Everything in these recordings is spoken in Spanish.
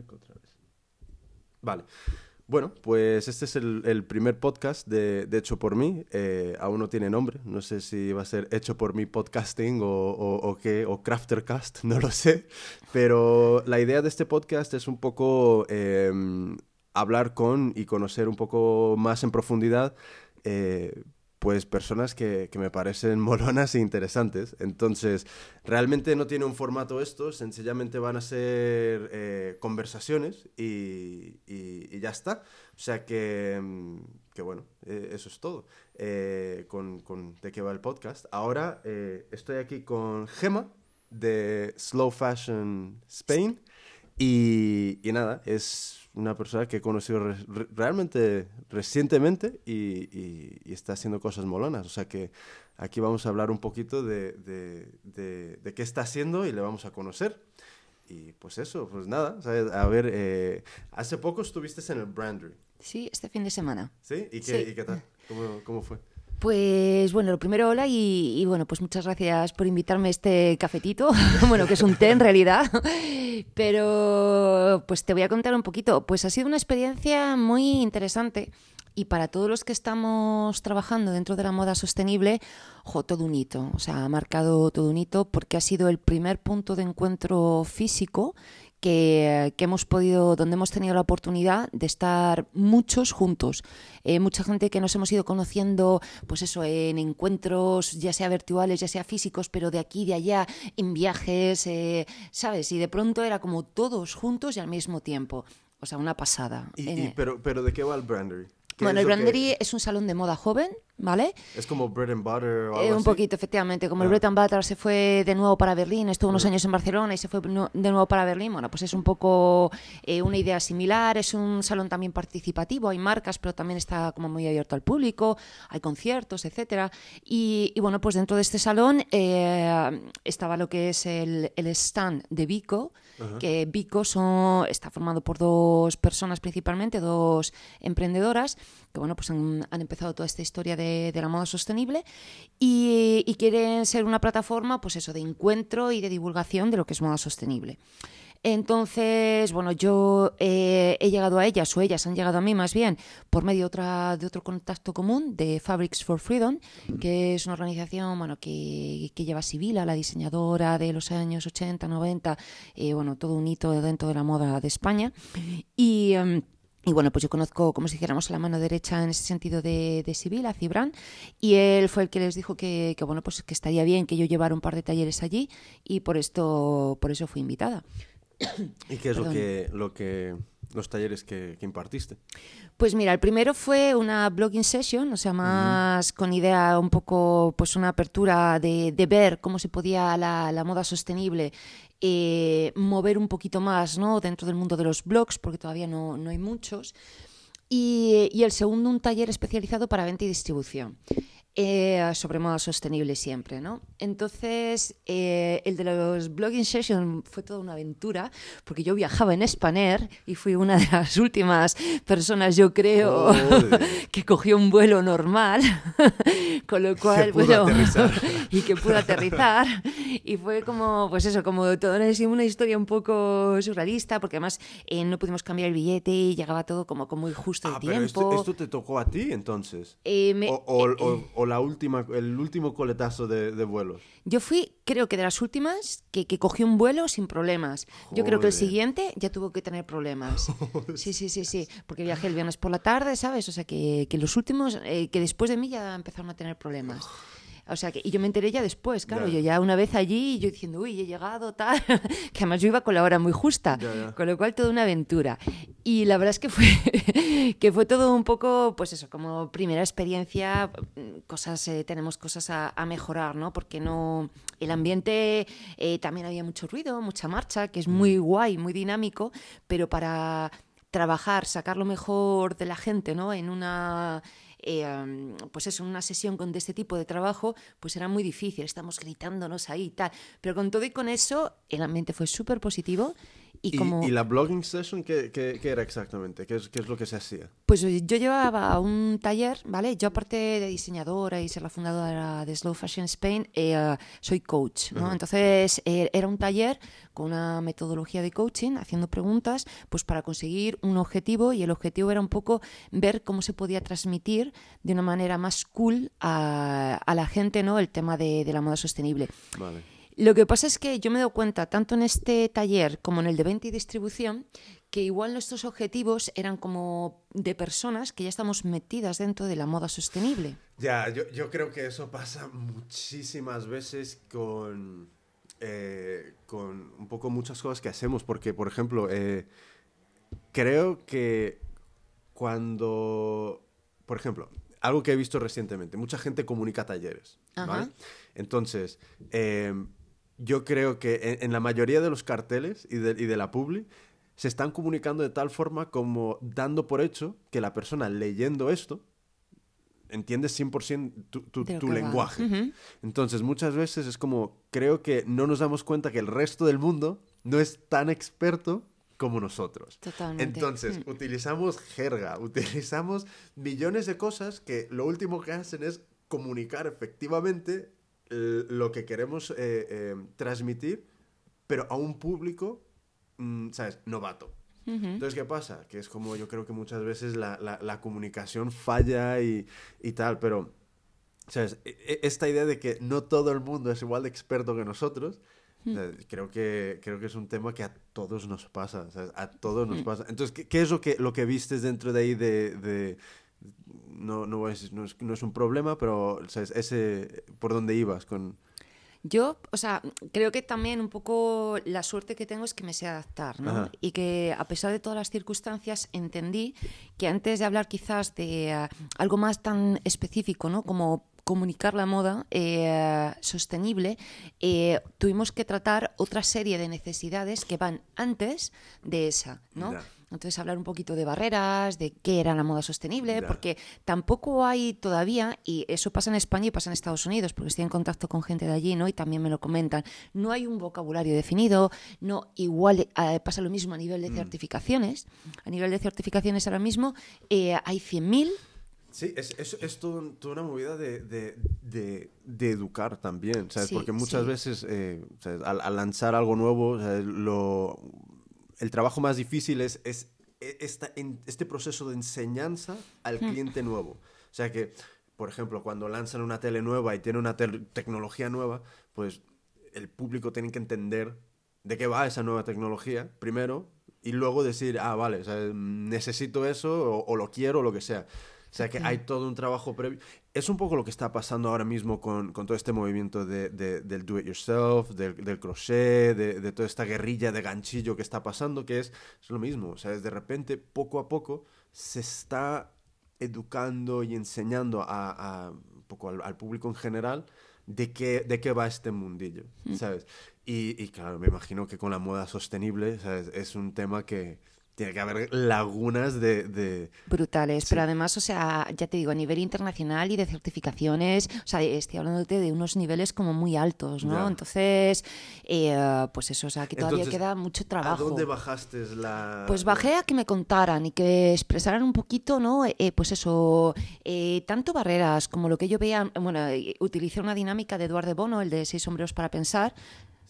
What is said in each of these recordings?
otra vez. Vale. Bueno, pues este es el, primer podcast de, Hecho por mí. Eh, aún no tiene nombre. No sé si va a ser Hecho por mí podcasting o, o, qué, o Craftercast, no lo sé. Pero la idea de este podcast es un poco em, hablar con y conocer un poco más en profundidad eh, pues personas que, me parecen molonas e interesantes. Entonces, realmente no tiene un formato esto, sencillamente van a ser eh, conversaciones y, ya está. O sea que, mm, bueno, eh, eso es todo eh, con, de qué va el podcast. Ahora estoy aquí con Gema de Slow Fashion Spain y nada, es una persona que he conocido realmente recientemente y, está haciendo cosas molonas. O sea que aquí vamos a hablar un poquito de, de, qué está haciendo y le vamos a conocer. Y pues eso, pues nada, a ver, eh, hace poco estuviste en el Brandery. Sí, este fin de semana. ¿Sí? ¿Y qué, ¿y qué tal? ¿Cómo, ¿Cómo fue? Pues bueno, lo primero, hola y, bueno, pues muchas gracias por invitarme a este cafetito, bueno, que es un té en realidad, pero pues te voy a contar un poquito. Pues ha sido una experiencia muy interesante y para todos los que estamos trabajando dentro de la moda sostenible, jo, todo un hito, o sea, ha marcado todo un hito porque ha sido el primer punto de encuentro físico que, hemos podido, donde hemos tenido la oportunidad de estar muchos juntos. Eh, mucha gente que nos hemos ido conociendo, pues eso, en encuentros, ya sea virtuales, ya sea físicos, pero de aquí, de allá, en viajes, eh, ¿sabes? Y de pronto era como todos juntos y al mismo tiempo. O sea, una pasada. pero, pero ¿de qué va el Brandery? Bueno, el Brandery es un salón de moda joven, ¿vale? Es como bread and butter o algo eh, Un poquito, efectivamente. Como el bread and butter se fue de nuevo para Berlín, estuvo unos años en Barcelona y se fue de nuevo para Berlín, bueno, pues es un poco eh, una idea similar. Es un salón también participativo, hay marcas, pero también está como muy abierto al público, hay conciertos, etcétera. Y, bueno, pues dentro de este salón eh, estaba lo que es el, el stand de Vico, que Vico son, está formado por dos personas principalmente, dos emprendedoras, que bueno, pues han, empezado toda esta historia de, la moda sostenible y, y, quieren ser una plataforma, pues eso, de encuentro y de divulgación de lo que es moda sostenible. Entonces, bueno, yo eh, he llegado a ellas, o ellas han llegado a mí más bien, por medio de, otra, de otro contacto común de Fabrics for Freedom, que es una organización bueno, que, lleva a Sibila, la diseñadora de los años 80, 90, eh, bueno, todo un hito dentro de la moda de España. Y. Em, y bueno, pues yo conozco, como si dijéramos, a la mano derecha en ese sentido de, de Sibila, Cibran, y él fue el que les dijo que, que, bueno, pues que estaría bien que yo llevara un par de talleres allí y por esto, por eso fui invitada. ¿Y qué es lo que, lo que, los talleres que, impartiste? Pues mira, el primero fue una blogging session, o sea, más con idea un poco, pues una apertura de, de ver cómo se podía la, la moda sostenible eh, mover un poquito más ¿no? dentro del mundo de los blogs, porque todavía no, no hay muchos. Y, y, el segundo, un taller especializado para venta y distribución. Eh, sobre moda sostenible siempre, ¿no? Entonces, eh, el de los blogging sessions fue toda una aventura, porque yo viajaba en Spanair y fui una de las últimas personas, yo creo, que cogió un vuelo normal, con lo cual, bueno, y que pudo aterrizar. Y fue como, pues eso, como toda una, historia un poco surrealista, porque además eh, no pudimos cambiar el billete y llegaba todo como, como muy justo el ah, tiempo. Pero esto, te tocó a ti entonces? o la última, el último coletazo de, vuelos? Yo fui, creo que de las últimas, que, que cogí un vuelo sin problemas. Yo creo que el siguiente ya tuvo que tener problemas. Sí, sí, sí, sí, porque viajé el viernes por la tarde, ¿sabes? O sea, que, que los últimos, eh, que después de mí ya empezaron a tener problemas. O sea, que, y yo me enteré ya después, claro, yo ya una vez allí, yo diciendo, uy, he llegado, tal, que además yo iba con la hora muy justa, con lo cual toda una aventura. Y la verdad es que fue, que fue todo un poco, pues eso, como primera experiencia, cosas, eh, tenemos cosas a, mejorar, ¿no? Porque no, el ambiente eh, también había mucho ruido, mucha marcha, que es muy mm. guay, muy dinámico, pero para trabajar, sacar lo mejor de la gente, ¿no? En una eh, pues eso, una sesión con de este tipo de trabajo, pues era muy difícil, estamos gritándonos ahí y tal. Pero con todo y con eso, el ambiente fue súper positivo Y, como... ¿Y la blogging session qué, qué, qué era exactamente? ¿Qué es, ¿Qué es lo que se hacía? Pues yo llevaba un taller, ¿vale? Yo aparte de diseñadora y ser la fundadora de Slow Fashion Spain, eh, soy coach, ¿no? Entonces eh, era un taller con una metodología de coaching, haciendo preguntas, pues para conseguir un objetivo y el objetivo era un poco ver cómo se podía transmitir de una manera más cool a, a la gente, ¿no? El tema de, de la moda sostenible. Vale. Lo que pasa es que yo me doy cuenta, tanto en este taller como en el de venta y distribución, que igual nuestros objetivos eran como de personas que ya estamos metidas dentro de la moda sostenible. Ya, yo, yo creo que eso pasa muchísimas veces con, eh, con un poco muchas cosas que hacemos, porque, por ejemplo, eh, creo que cuando, por ejemplo, algo que he visto recientemente, mucha gente comunica talleres, ¿vale? Entonces, eh, yo creo que en, en la mayoría de los carteles y de, y de la publi se están comunicando de tal forma como dando por hecho que la persona leyendo esto entiende 100% tu, tu, tu lenguaje. Entonces, muchas veces es como, creo que no nos damos cuenta que el resto del mundo no es tan experto como nosotros. Totalmente. Entonces, Mm. utilizamos jerga, utilizamos millones de cosas que lo último que hacen es comunicar efectivamente lo que queremos eh, eh, transmitir, pero a un público, mm, ¿sabes?, novato. Entonces, ¿qué pasa? Que es como yo creo que muchas veces la, la- la comunicación falla y, y tal, pero, ¿sabes? E- e- Esta idea de que no todo el mundo es igual de experto que nosotros, creo, que, creo que es un tema que a todos nos pasa, ¿sabes? A todos nos pasa. Entonces, ¿qué, qué es lo que, lo que vistes dentro de ahí de... de- no, no, es, no, es, no es un problema, pero, ¿sabes? Ese, ¿por dónde ibas con...? Yo, o sea, creo que también un poco la suerte que tengo es que me sé adaptar, ¿no? Ajá. Y que a pesar de todas las circunstancias entendí que antes de hablar quizás de eh, algo más tan específico, ¿no? Como comunicar la moda eh, sostenible, eh, tuvimos que tratar otra serie de necesidades que van antes de esa, ¿no? Entonces hablar un poquito de barreras, de qué era la moda sostenible, Ya. porque tampoco hay todavía, y eso pasa en España y pasa en Estados Unidos, porque estoy en contacto con gente de allí, ¿no? Y también me lo comentan. No hay un vocabulario definido, no igual eh, pasa lo mismo a nivel de Mm. certificaciones. A nivel de certificaciones ahora mismo eh, hay 100.000 Sí, es, es, toda una movida de, de, de- de educar también, ¿sabes? Sí, Porque muchas sí. veces eh, ¿sabes? Al, al lanzar algo nuevo, ¿sabes? Lo, el trabajo más difícil es, es e- esta, en- este proceso de enseñanza al cliente nuevo. O sea que, por ejemplo, cuando lanzan una tele nueva y tiene una tecnología nueva, pues el público tiene que entender de qué va esa nueva tecnología primero y luego decir, ah, vale, o sea, necesito eso o, o lo quiero o lo que sea. O sea que hay todo un trabajo previo. Es un poco lo que está pasando ahora mismo con, con todo este movimiento de, de- del do it yourself, del, del crochet, de, de toda esta guerrilla de ganchillo que está pasando, que es, es lo mismo. O sea, de repente, poco a poco, se está educando y enseñando a, a un poco al, al público en general de qué, de qué va este mundillo, ¿sabes? Y, y claro, me imagino que con la moda sostenible, ¿sabes? Es un tema que tiene que haber lagunas de... de- brutales, Sí. pero además, o sea, ya te digo, a nivel internacional y de certificaciones, o sea, estoy hablándote de unos niveles como muy altos, ¿no? Ya. Entonces, eh, pues eso, o sea, que todavía Entonces, queda mucho trabajo. ¿A dónde bajaste la...? Pues bajé a que me contaran y que expresaran un poquito, ¿no? Eh, pues eso, eh, tanto barreras como lo que yo veía, bueno, eh, utilicé una dinámica de Eduardo Bono, el de seis sombreros para pensar.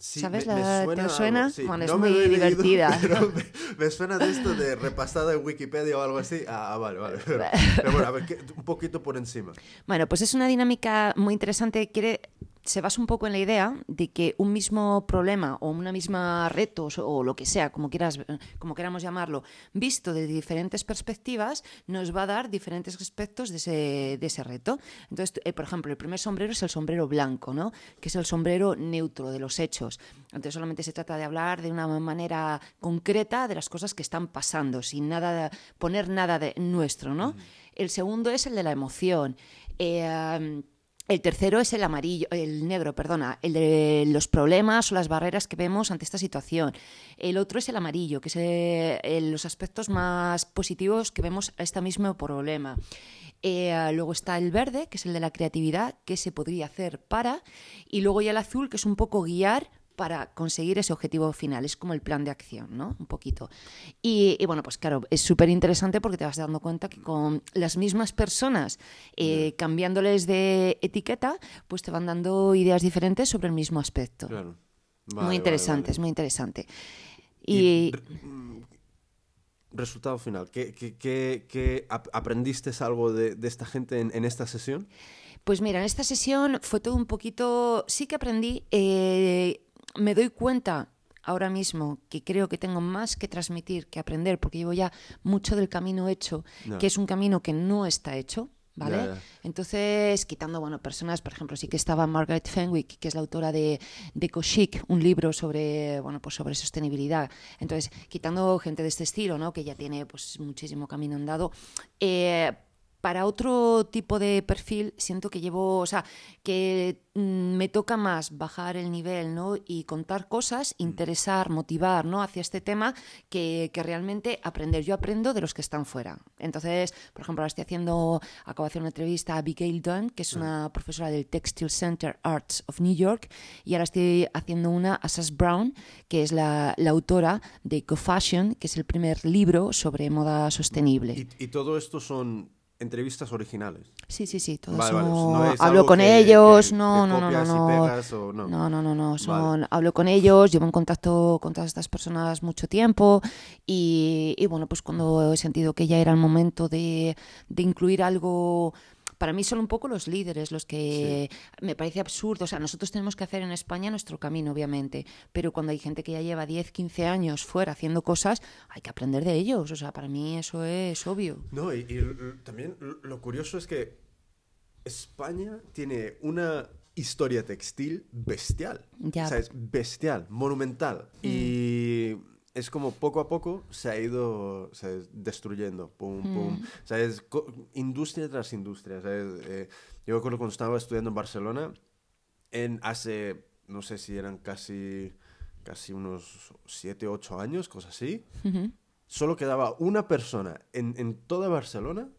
Sí, ¿Sabes? me- me La- suena ¿Te algo, suena? sí. Bueno, es No muy leído, divertida. pero me, me suena de esto de repasada en Wikipedia o algo así. Ah, ah, vale, vale. Pero, pero bueno, a ver, ¿qué- un poquito por encima. Bueno, pues es una dinámica muy interesante. Quiere, se basa un poco en la idea de que un mismo problema o una misma reto o lo que sea, como quieras, como queramos llamarlo, visto de diferentes perspectivas, nos va a dar diferentes aspectos de ese, de ese reto. Entonces, eh, por ejemplo, el primer sombrero es el sombrero blanco, ¿no? Que es el sombrero neutro de los hechos. Entonces, solamente se trata de hablar de una manera concreta de las cosas que están pasando, sin nada, poner nada de nuestro, ¿no? El segundo es el de la emoción. Eh, el tercero es el amarillo, el negro, perdona, el de los problemas o las barreras que vemos ante esta situación. El otro es el amarillo, que es eh, los aspectos más positivos que vemos a este mismo problema. Eh, luego está el verde, que es el de la creatividad, que se podría hacer para. Y luego ya el azul, que es un poco guiar para conseguir ese objetivo final. Es como el plan de acción, ¿no? Un poquito. Y, y bueno, pues claro, es súper interesante porque te vas dando cuenta que con las mismas personas, eh, cambiándoles de etiqueta, pues te van dando ideas diferentes sobre el mismo aspecto. Claro. Vale, muy interesante, vale. es muy interesante. Y Y, re- mm, resultado final, ¿qué, qué- qué- qué ap- aprendiste algo de, de esta gente en, en esta sesión? Pues mira, en esta sesión fue todo un poquito, sí que aprendí, eh, me doy cuenta ahora mismo que creo que tengo más que transmitir que aprender, porque llevo ya mucho del camino hecho, que es un camino que no está hecho. ¿Vale? Entonces, quitando, bueno, personas, por ejemplo, sí que estaba Margaret Fenwick, que es la autora de, de Koshik, un libro sobre, bueno, pues sobre sostenibilidad. Entonces, quitando gente de este estilo, ¿no? Que ya tiene, pues, muchísimo camino andado, eh, para otro tipo de perfil siento que llevo, o sea, que mm, me toca más bajar el nivel, ¿no? Y contar cosas, interesar, motivar, ¿no? Hacia este tema que, que realmente aprender. Yo aprendo de los que están fuera. Entonces, por ejemplo, ahora estoy haciendo, acabo de hacer una entrevista a Abigail Dunn, que es una profesora del Textile Center Arts of New York, y ahora estoy haciendo una a Sass Brown, que es la, la autora de Eco Fashion, que es el primer libro sobre moda sostenible. Y, y todo esto son entrevistas originales. Sí, sí, sí, Vale, vale, no hablo con que- ellos, que- no, que no, no, no, no. o no. No, no, no, no, son, Vale. hablo con ellos, llevo en contacto con todas estas personas mucho tiempo y, y bueno, pues cuando he sentido que ya era el momento de, de incluir algo, para mí son un poco los líderes los que me parece absurdo, o sea, nosotros tenemos que hacer en España nuestro camino, obviamente, pero cuando hay gente que ya lleva 10, 15 años fuera haciendo cosas, hay que aprender de ellos, o sea, para mí eso es obvio. No, y, también lo curioso es que España tiene una historia textil bestial. Ya. O sea, es bestial, monumental. Y es como poco a poco se ha ido o sea, es destruyendo. Pum, pum. O sea, es co- industria tras industria. o sea, es, eh, yo me acuerdo cuando estaba estudiando en Barcelona, en hace, no sé si eran casi, casi unos 7, 8 años, cosas así Ujú. solo quedaba una persona en, en toda Barcelona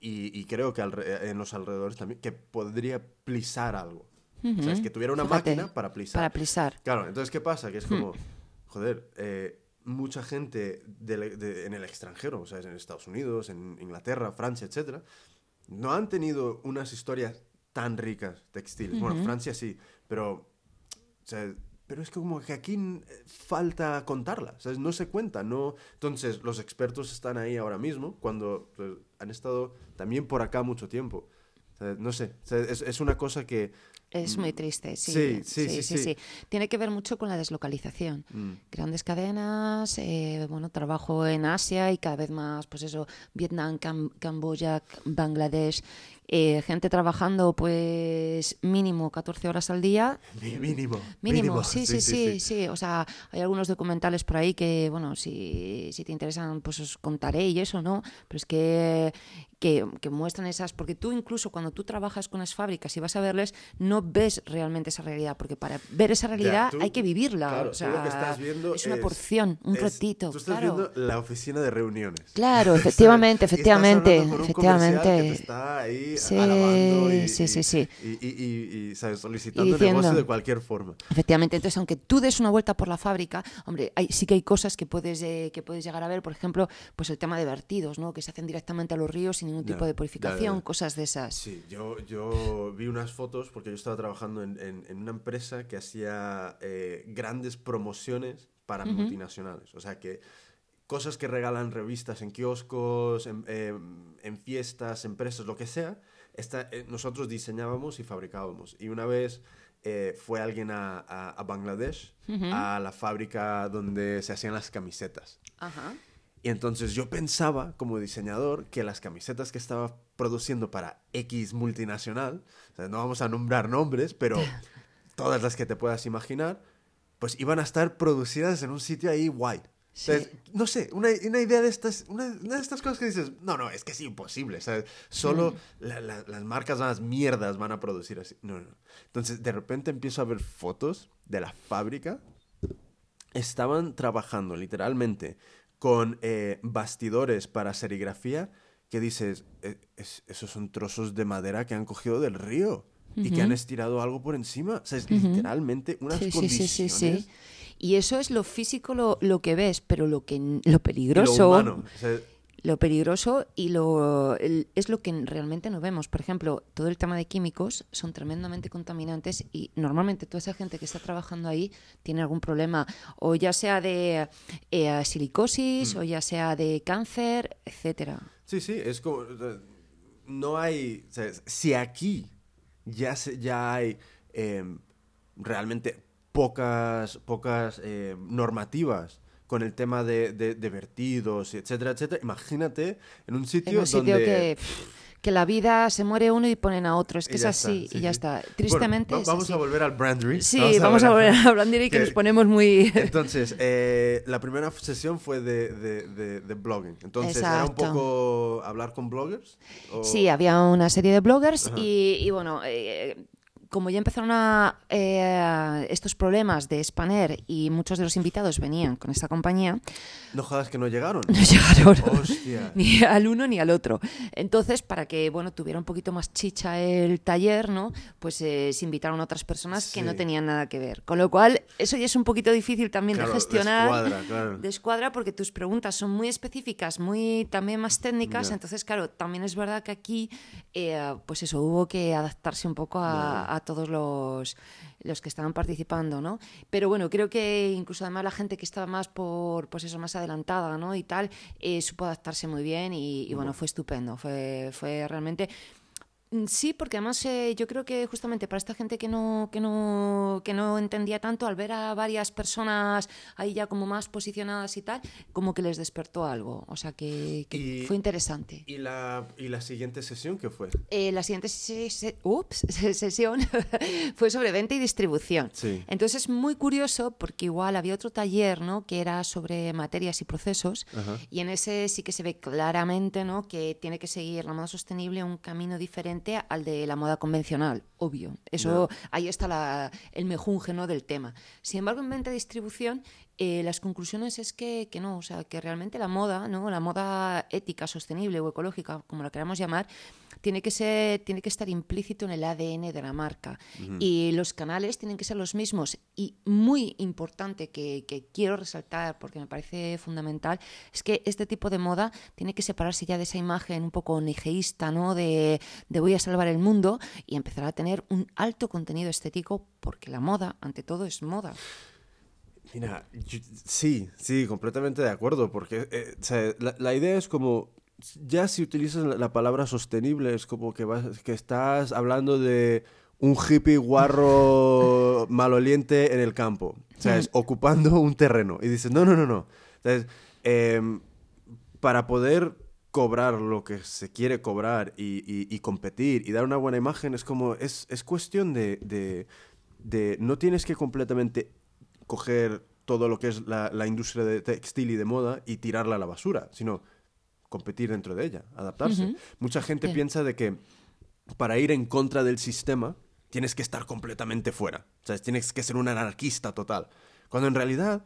y, y creo que alre- en los alrededores también que podría plisar algo. O sea, es que tuviera una Fíjate, máquina para plisar. Para plisar. Claro, entonces, ¿qué pasa? Que es como, joder, eh, mucha gente de- de- en el extranjero, o sea, en Estados Unidos, en Inglaterra, Francia, etcétera, no han tenido unas historias tan ricas textiles. Bueno, Francia sí, pero, o sea, pero es que como que aquí mm, falta contarla, ¿sabes? No se cuenta, no... Entonces, los expertos están ahí ahora mismo, cuando pues, han estado también por acá mucho tiempo. O sea, no sé, o sea, es, es una cosa que... Es muy triste, sí. Sí, sí, sí, sí. Tiene que ver mucho con la deslocalización. mm, Grandes cadenas, eh, bueno, trabajo en Asia y cada vez más, pues eso, Vietnam, Cam- Camboya, Bangladesh, eh, gente trabajando pues mínimo 14 horas al día. mínimo. Mínimo, sí, sí, sí, sí, O sea, hay algunos documentales por ahí que, bueno, si, si te interesan, pues os contaré y eso, ¿no? Pero es que, que, que muestran esas, porque tú incluso cuando tú trabajas con las fábricas y vas a verles, no ves realmente esa realidad, porque para ver esa realidad tú- hay que vivirla. claro, o tú sea, lo que estás viendo es una es- porción, un es- ratito. Tú estás claro. viendo la oficina de reuniones. Claro, efectivamente, efectivamente, efectivamente. que te está ahí Sí, alabando y, sí, sí, sí. Y, y- y- y, ¿sabes? solicitando diciendo- negocio de cualquier forma. Efectivamente, entonces aunque tú des una vuelta por la fábrica, hombre, hay, sí que hay cosas que puedes, eh, que puedes llegar a ver, por ejemplo, pues el tema de vertidos, ¿no? Que se hacen directamente a los ríos sin ningún tipo de purificación, ya. cosas de esas. Sí, yo, yo vi unas fotos porque yo estaba trabajando en, en- en una empresa que hacía eh, grandes promociones para multinacionales. O sea que cosas que regalan revistas en kioscos, en, eh, en fiestas, empresas, lo que sea, esta- eh, nosotros diseñábamos y fabricábamos. Y una vez eh, fue alguien a, a- a Bangladesh, a la fábrica donde se hacían las camisetas. Ajá. Y entonces yo pensaba, como diseñador, que las camisetas que estaba produciendo para X multinacional, o sea, no vamos a nombrar nombres, pero todas las que te puedas imaginar, pues iban a estar producidas en un sitio ahí guay. Sí. Entonces, no sé, una, una idea de estas, una, una de estas cosas que dices, no, no, es que es imposible, ¿sabes? Solo la- la- las marcas más mierdas van a producir así. No, no. Entonces, de repente empiezo a ver fotos de la fábrica estaban trabajando literalmente con eh, bastidores para serigrafía que dices, "Eh, es- esos son trozos de madera que han cogido del río. y que han estirado algo por encima. O sea, es literalmente unas Sí, sí, condiciones. sí, sí, sí. Y eso es lo físico, lo, lo que ves, pero lo que lo peligroso. Lo humano. O sea, lo peligroso y lo el- es lo que realmente no vemos. Por ejemplo, todo el tema de químicos son tremendamente contaminantes y normalmente toda esa gente que está trabajando ahí tiene algún problema, o ya sea de eh, silicosis, Mm. o ya sea de cáncer, etcétera. Sí, sí, es como... no hay... o sea, si aquí ya, se, ya hay em, realmente pocas, pocas eh, normativas con el tema de, de- de vertidos, etcétera, etcétera, imagínate en un sitio, En un sitio donde... que, la vida se muere uno y ponen a otro. Es que es así está, sí, y ya sí. está. Bueno, Tristemente es vamos así. a volver al Brandry. Sí, vamos a volver a Brandiri que, que- nos ponemos muy... Entonces, eh, la primera sesión fue de, de, de- de blogging. Entonces, ¿era un Exacto. poco hablar con bloggers? ¿O- Sí, había una serie de bloggers y, y bueno, eh, como ya empezaron a, eh, estos problemas de Spanner y muchos de los invitados venían con esta compañía, No jodas que no llegaron. no llegaron Hostia. ni al uno ni al otro. Entonces, para que bueno tuviera un poquito más chicha el taller, ¿no? Pues eh, se invitaron a otras personas que no tenían nada que ver. Con lo cual, eso ya es un poquito difícil también Claro, de gestionar. descuadra, claro. de escuadra porque tus preguntas son muy específicas, muy también más técnicas. Entonces, claro, también es verdad que aquí, eh, pues eso, hubo que adaptarse un poco a, a todos los, los que estaban participando, ¿no? Pero bueno, creo que incluso además la gente que estaba más por, pues eso, más adelantada, ¿no? Y tal, eh, supo adaptarse muy bien y, y bueno, fue estupendo. Fue, fue realmente. Mm, Sí, porque además eh, yo creo que justamente para esta gente que no, que no, que no entendía tanto, al ver a varias personas ahí ya como más posicionadas y tal, como que les despertó algo. O sea que, que Y- fue interesante. ¿Y la, ¿Y la siguiente sesión qué fue? Eh, la siguiente se- se- ups, sesión fue sobre venta y distribución. Sí. Entonces es muy curioso porque igual había otro taller ¿no? que era sobre materias y procesos Ajá. y en ese sí que se ve claramente ¿no? que tiene que seguir la moda sostenible un camino diferente al de la moda convencional, obvio. Eso ahí está la- el mejunje ¿no? del tema. Sin embargo, en venta y distribución eh, las conclusiones es que, que no, o sea, que realmente la moda, ¿no? la moda ética, sostenible o ecológica, como la queramos llamar, tiene que, ser, tiene que estar implícito en el ADN de la marca. Y los canales tienen que ser los mismos. Y muy importante que, que quiero resaltar, porque me parece fundamental, es que este tipo de moda tiene que separarse ya de esa imagen un poco nigeísta, ¿no? De, de voy a salvar el mundo y empezar a tener un alto contenido estético, porque la moda, ante todo, es moda. Mira, yo- sí, sí, completamente de acuerdo, porque eh, o sea, la, la idea es como, ya si utilizas la, la palabra sostenible, es como que, vas, que estás hablando de un hippie guarro maloliente en el campo, ¿sabes? Ocupando un terreno. Y dices, no, no, no, no. ¿Sabes? Em, para poder cobrar lo que se quiere cobrar y, y- y competir y dar una buena imagen, es como, es, es cuestión de, de, de- no tienes que completamente coger todo lo que es la, la industria de textil y de moda y tirarla a la basura, sino competir dentro de ella, adaptarse. Mucha gente Sí. piensa de que para ir en contra del sistema tienes que estar completamente fuera, o sea, tienes que ser un anarquista total, cuando en realidad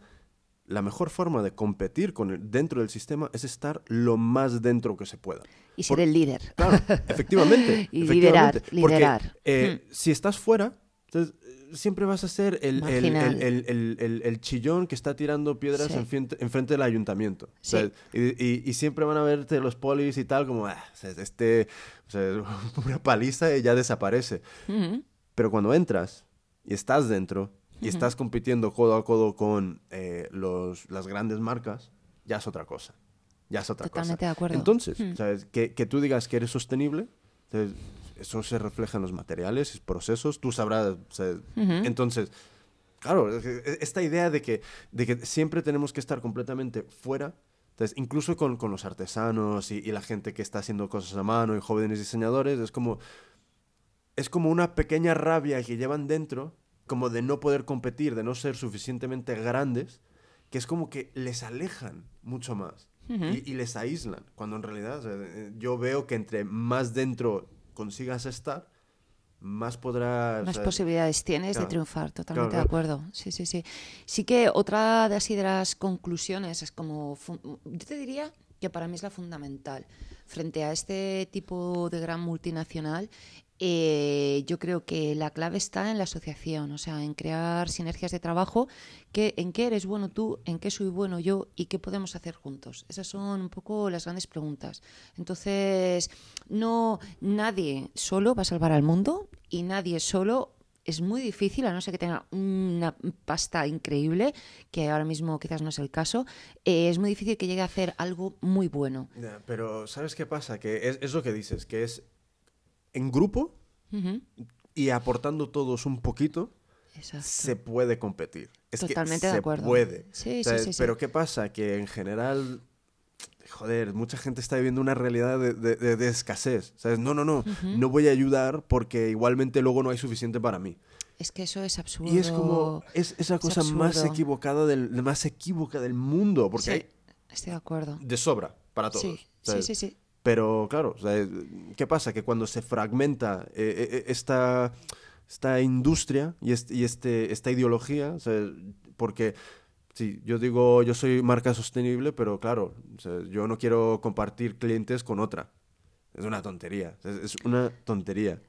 la mejor forma de competir con el- dentro del sistema es estar lo más dentro que se pueda. Y ser Por- el líder. Claro, efectivamente. Y efectivamente. liderar, liderar. Porque eh, si estás fuera, entonces, eh, siempre vas a ser el, el, el- el- chillón que está tirando piedras Sí. enfrente, enfrente del ayuntamiento. O sea, Sí. y, y- y siempre van a verte los polis y tal, como, "Ah, este, o sea, una paliza y ya desaparece. Ujú. Pero cuando entras y estás dentro y estás compitiendo codo a codo con eh, los, las grandes marcas, ya es otra cosa. Ya es otra Totalmente cosa. de acuerdo. Entonces, Mm. ¿sabes? Que, que tú digas que eres sostenible, entonces, eso se refleja en los materiales, procesos, tú sabrás. o sea, Entonces, claro, que esta idea de que, de que siempre tenemos que estar completamente fuera. Entonces, incluso con, con los artesanos y, y la gente que está haciendo cosas a mano y jóvenes diseñadores, es como, es como una pequeña rabia que llevan dentro, como de no poder competir, de no ser suficientemente grandes, que es como que les alejan mucho más y, y les aíslan, cuando en realidad o sea, eh, yo veo que entre más dentro consigas estar, más podrás... Más sea, posibilidades tienes claro. de triunfar, totalmente Claro, de acuerdo. Sí, sí, sí. Sí que otra de así de las conclusiones es como, yo te diría que para mí es la fundamental frente a este tipo de gran multinacional. Eh, yo creo que la clave está en la asociación, o sea, en crear sinergias de trabajo, que, en qué eres bueno tú, en qué soy bueno yo y qué podemos hacer juntos. Esas son un poco las grandes preguntas. Entonces, no nadie solo va a salvar al mundo y nadie solo es muy difícil, a no ser que tenga una pasta increíble, que ahora mismo quizás no es el caso, eh, es muy difícil que llegue a hacer algo muy bueno. pero ¿sabes qué pasa? Que es, es, lo que dices, que es en grupo y aportando todos un poquito, se puede competir. Es Totalmente que de acuerdo. puede. Sí, sí, sí, pero ¿qué pasa? Que en general joder, mucha gente está viviendo una realidad de, de, escasez. ¿Sabes? No, no, no, no voy a ayudar porque igualmente luego no hay suficiente para mí. Es que eso es absurdo. Y es como, es esa cosa más equivocada del, más equívoca del mundo. Porque hay estoy de acuerdo. De sobra para todos. Sí, sí, sí, Pero claro, ¿qué pasa? Que cuando se fragmenta eh, eh, eh, esta, esta industria y, este, y este, esta ideología, porque Sí, yo digo, yo soy marca sostenible, pero claro, yo no quiero compartir clientes con otra. Es una tontería, es, una tontería.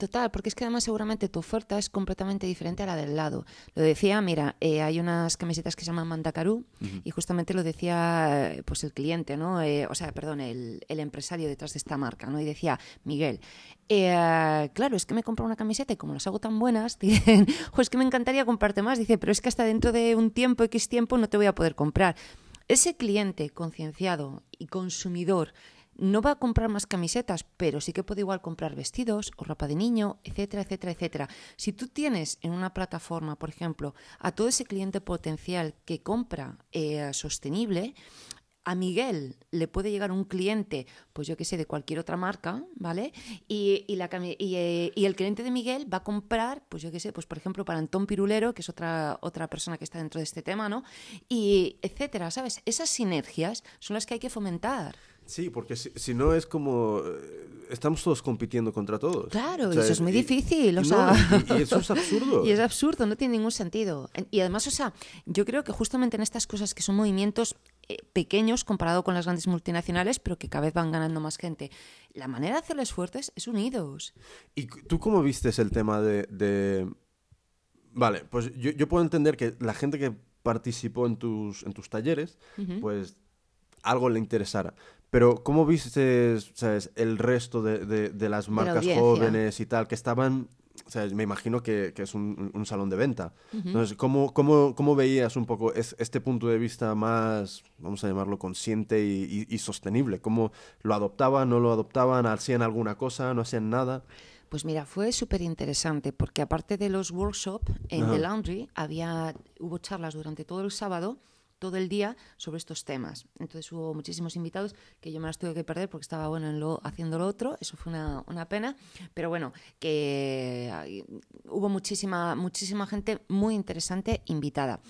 Total, porque es que además seguramente tu oferta es completamente diferente a la del lado. Lo decía, mira, eh, hay unas camisetas que se llaman Mandacaru y justamente lo decía pues el cliente, ¿no? Eh, o sea, perdón, el, el, empresario detrás de esta marca, ¿no? Y decía, Miguel, eh, claro, es que me compro una camiseta y como las hago tan buenas, dicen, es que me encantaría comprarte más. Dice, pero es que hasta dentro de un tiempo, X tiempo, no te voy a poder comprar. Ese cliente concienciado y consumidor no va a comprar más camisetas, pero sí que puede igual comprar vestidos o ropa de niño, etcétera, etcétera, etcétera. Si tú tienes en una plataforma, por ejemplo, a todo ese cliente potencial que compra eh, sostenible, a Miguel le puede llegar un cliente, pues yo qué sé, de cualquier otra marca, ¿vale? Y, la, eh, y, el cliente de Miguel va a comprar, pues yo qué sé, pues por ejemplo para Antón Pirulero, que es otra, otra persona que está dentro de este tema, ¿no? Y etcétera, ¿sabes? Esas sinergias son las que hay que fomentar. Sí, porque si, no es como... Eh, estamos todos compitiendo contra todos. Claro, eso es muy difícil. O sea... y, eso es absurdo. y es absurdo, no tiene ningún sentido. Y además, o sea, yo creo que justamente en estas cosas que son movimientos eh, pequeños comparado con las grandes multinacionales, pero que cada vez van ganando más gente, la manera de hacerles fuertes es unidos. ¿Y tú cómo vistes el tema de... Vale, pues yo, puedo entender que la gente que participó en tus, en tus talleres, pues algo le interesara. Pero ¿cómo viste sabes, el resto de, de, las marcas jóvenes y tal que estaban... me imagino que, que es un, un, salón de venta. Entonces, ¿cómo, cómo, cómo veías un poco este punto de vista más, vamos a llamarlo, consciente y, y, sostenible? ¿Cómo lo adoptaban, no lo adoptaban, hacían alguna cosa, no hacían nada? Pues mira, fue súper interesante porque aparte de los workshops en The Laundry, había, hubo charlas durante todo el sábado todo el día sobre estos temas. Entonces hubo muchísimos invitados que yo me las tuve que perder porque estaba bueno en lo, haciendo lo otro, eso fue una, una pena, pero bueno, que hubo muchísima, muchísima gente muy interesante invitada.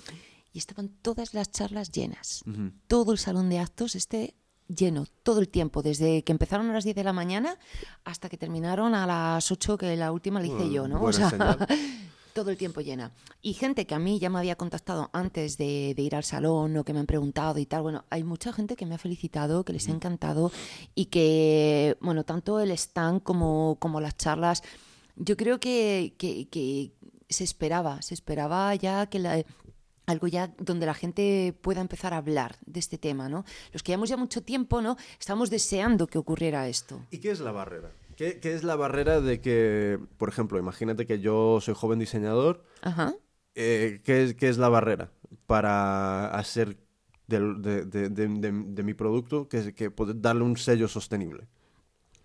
Y estaban todas las charlas llenas, todo el salón de actos este lleno todo el tiempo, desde que empezaron a las 10 de la mañana hasta que terminaron a las 8, que la última la hice yo, ¿no? O sea, todo el tiempo llena. Y gente que a mí ya me había contactado antes de, ir al salón o que me han preguntado y tal, bueno, hay mucha gente que me ha felicitado, que les ha encantado y que, bueno, tanto el stand como, como las charlas, yo creo que, que, se esperaba, se esperaba ya que la, algo ya donde la gente pueda empezar a hablar de este tema, ¿no? Los que llevamos ya mucho tiempo, ¿no? Estamos deseando que ocurriera esto. ¿Y qué es la barrera? ¿Qué, es la barrera de que, por ejemplo, imagínate que yo soy joven diseñador? Ajá. Eh, ¿qué, es la barrera para hacer de, mi producto que, que poder darle un sello sostenible?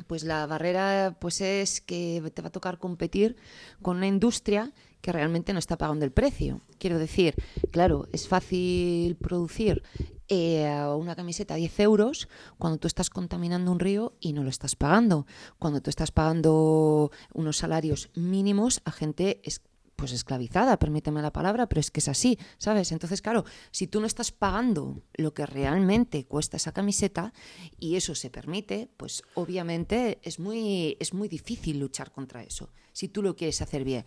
Pues la barrera pues es que te va a tocar competir con una industria que realmente no está pagando el precio. Quiero decir, claro, es fácil producir eh, una camiseta a 10 euros cuando tú estás contaminando un río y no lo estás pagando. Cuando tú estás pagando unos salarios mínimos a gente pues esclavizada, permíteme la palabra, pero es que es así, ¿sabes? Entonces, claro, si tú no estás pagando lo que realmente cuesta esa camiseta y eso se permite, pues obviamente es muy, es muy difícil luchar contra eso, si tú lo quieres hacer bien.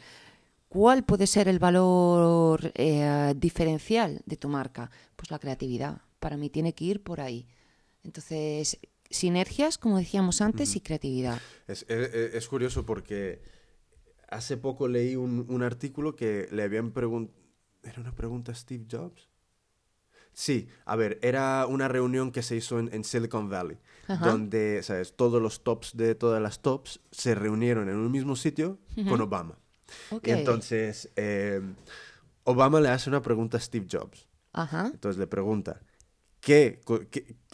¿Cuál puede ser el valor eh, diferencial de tu marca? Pues la creatividad. Para mí tiene que ir por ahí. Entonces, sinergias, como decíamos antes, y creatividad. Es, es- es- curioso porque hace poco leí un, un artículo que le habían preguntado... ¿Era una pregunta a Steve Jobs? Sí, a ver, era una reunión que se hizo en, en Silicon Valley, Ajá. donde, ¿sabes? Todos los tops de todas las tops se reunieron en un mismo sitio con Obama. Y entonces, eh, Obama le hace una pregunta a Steve Jobs. Ajá. Entonces le pregunta, ¿qué,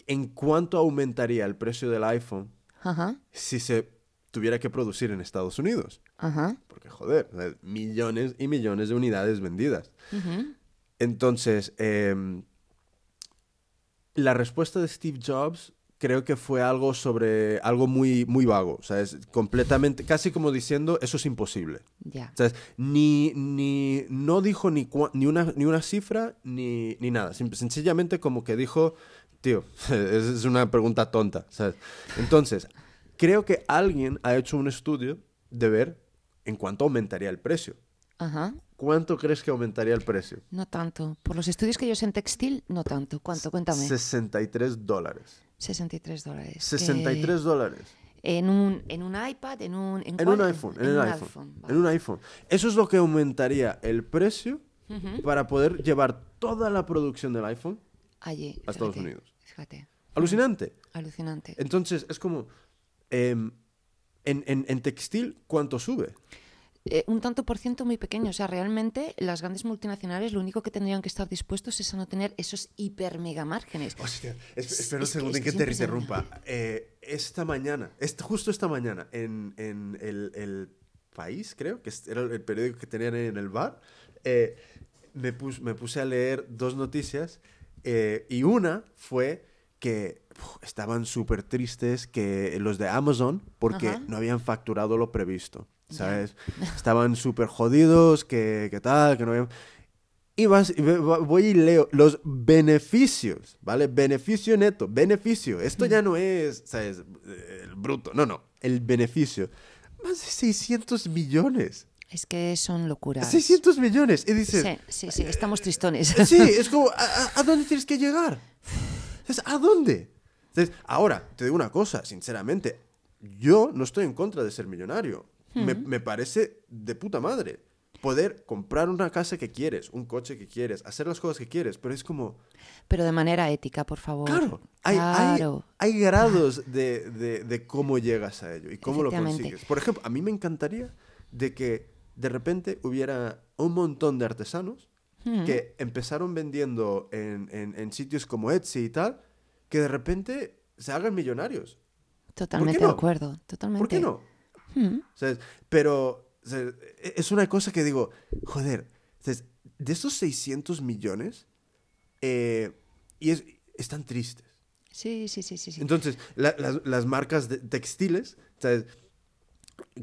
¿en cuánto aumentaría el precio del iPhone Ajá. si se tuviera que producir en Estados Unidos? Ajá. Porque, joder, sea, millones y millones de unidades vendidas. Entonces, em, la respuesta de Steve Jobs creo que fue algo sobre algo muy, muy vago. O sea, es completamente, casi como diciendo, eso es imposible. Ya. O sea, es- ni, ni, no dijo ni, cua- ni, una, ni una cifra ni, ni nada. Sim- sencillamente como que dijo, tío, es, es una pregunta tonta. ¿sabes? Entonces, creo que alguien ha hecho un estudio de ver en cuánto aumentaría el precio. Ajá. ¿Cuánto crees que aumentaría el precio? No tanto. Por los estudios que yo sé en textil, no tanto. ¿Cuánto? Cuéntame. 63 dólares. 63 dólares. 63 dólares. Eh, en, un, en un iPad, en un... ¿En, un iPhone, en, un el iPhone. vale. En un iPhone. Eso es lo que aumentaría el precio para poder llevar toda la producción del iPhone. Allí. a Estados Unidos. Fíjate. Alucinante. Alucinante. Entonces, es como... en, en- en textil, ¿cuánto sube? Eh, un tanto por ciento muy pequeño. O sea, realmente las grandes multinacionales lo único que tendrían que estar dispuestos es a no tener esos hiper mega márgenes. Hostia, Es- espera un segundo en que te interrumpa. Eh, esta mañana, est- justo esta mañana, en, en el, el País, creo, que era el periódico que tenían en el bar, eh, me, pus- me puse a leer dos noticias eh, y una fue que estaban súper tristes que los de Amazon porque Ajá. no habían facturado lo previsto, ¿sabes? Estaban súper jodidos, que, que tal, que no. Y vas, voy y leo los beneficios, ¿vale? Beneficio neto, beneficio. Esto ya no es, ¿sabes? Eh, El bruto, no, no. El beneficio. Más de 600 millones. Es que son locuras. 600 millones. Y dices, Sí, sí, sí, estamos tristones. sí, es como, ¿a, dónde tienes que llegar? ¿A dónde? Entonces, ahora, te digo una cosa, sinceramente, yo no estoy en contra de ser millonario. Me, me parece de puta madre. Poder comprar una casa que quieres, un coche que quieres, hacer las cosas que quieres, pero es como, Pero de manera ética, por favor. claro, hay, hay- Claro. hay grados de, de- de cómo llegas a ello y cómo lo consigues. Por ejemplo, a mí me encantaría de que de repente hubiera un montón de artesanos que empezaron vendiendo en, en- en sitios como Etsy y tal, que de repente se hagan millonarios. Totalmente no? de acuerdo. Totalmente. ¿Por qué no? Mm. ¿Sabes? Pero e- es una cosa que digo, joder, ¿sabes? de estos 600 millones, eh, y es, están tristes. Sí, sí, sí, sí. sí. Entonces, la- las, las marcas de- textiles, ¿sabes?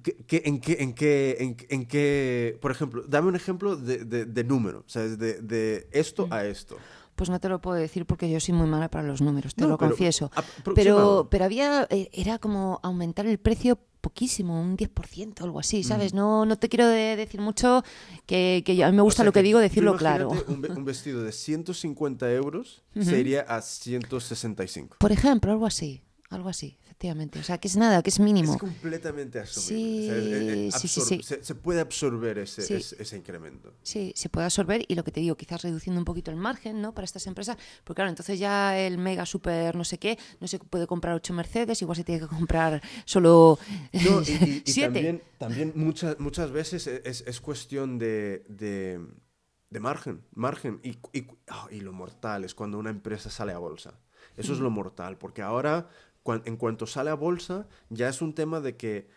¿Qué- qué- en, qué, en, qué, en, en qué, por ejemplo, dame un ejemplo de, de- de número, ¿sabes? De, de esto a esto. Pues no te lo puedo decir porque yo soy muy mala para los números, te No, lo pero confieso. Pero, pero había, eh, era como aumentar el precio poquísimo, un 10% o algo así, ¿sabes? No, no te quiero de- decir mucho, que, que a mí me gusta O sea lo que, digo, decirlo claro. Un, un vestido de 150 euros se iría a 165. Por ejemplo, algo así, algo así, efectivamente. O sea, que es nada, que es mínimo. Es completamente asumible. Sí, o sea, es- es- sí, sí, sí. Se, se puede absorber ese, ese, ese incremento. Sí, se puede absorber y lo que te digo, quizás reduciendo un poquito el margen, ¿no? Para estas empresas, porque claro, entonces ya el mega super no sé qué, no se puede comprar ocho Mercedes, igual se tiene que comprar solo No, y, y- y siete. también, también muchas, muchas veces e, es, es cuestión de, de, de margen. margen. Y, y, ah, y lo mortal es cuando una empresa sale a bolsa. Eso es lo mortal, porque ahora, en cuanto sale a bolsa, ya es un tema de que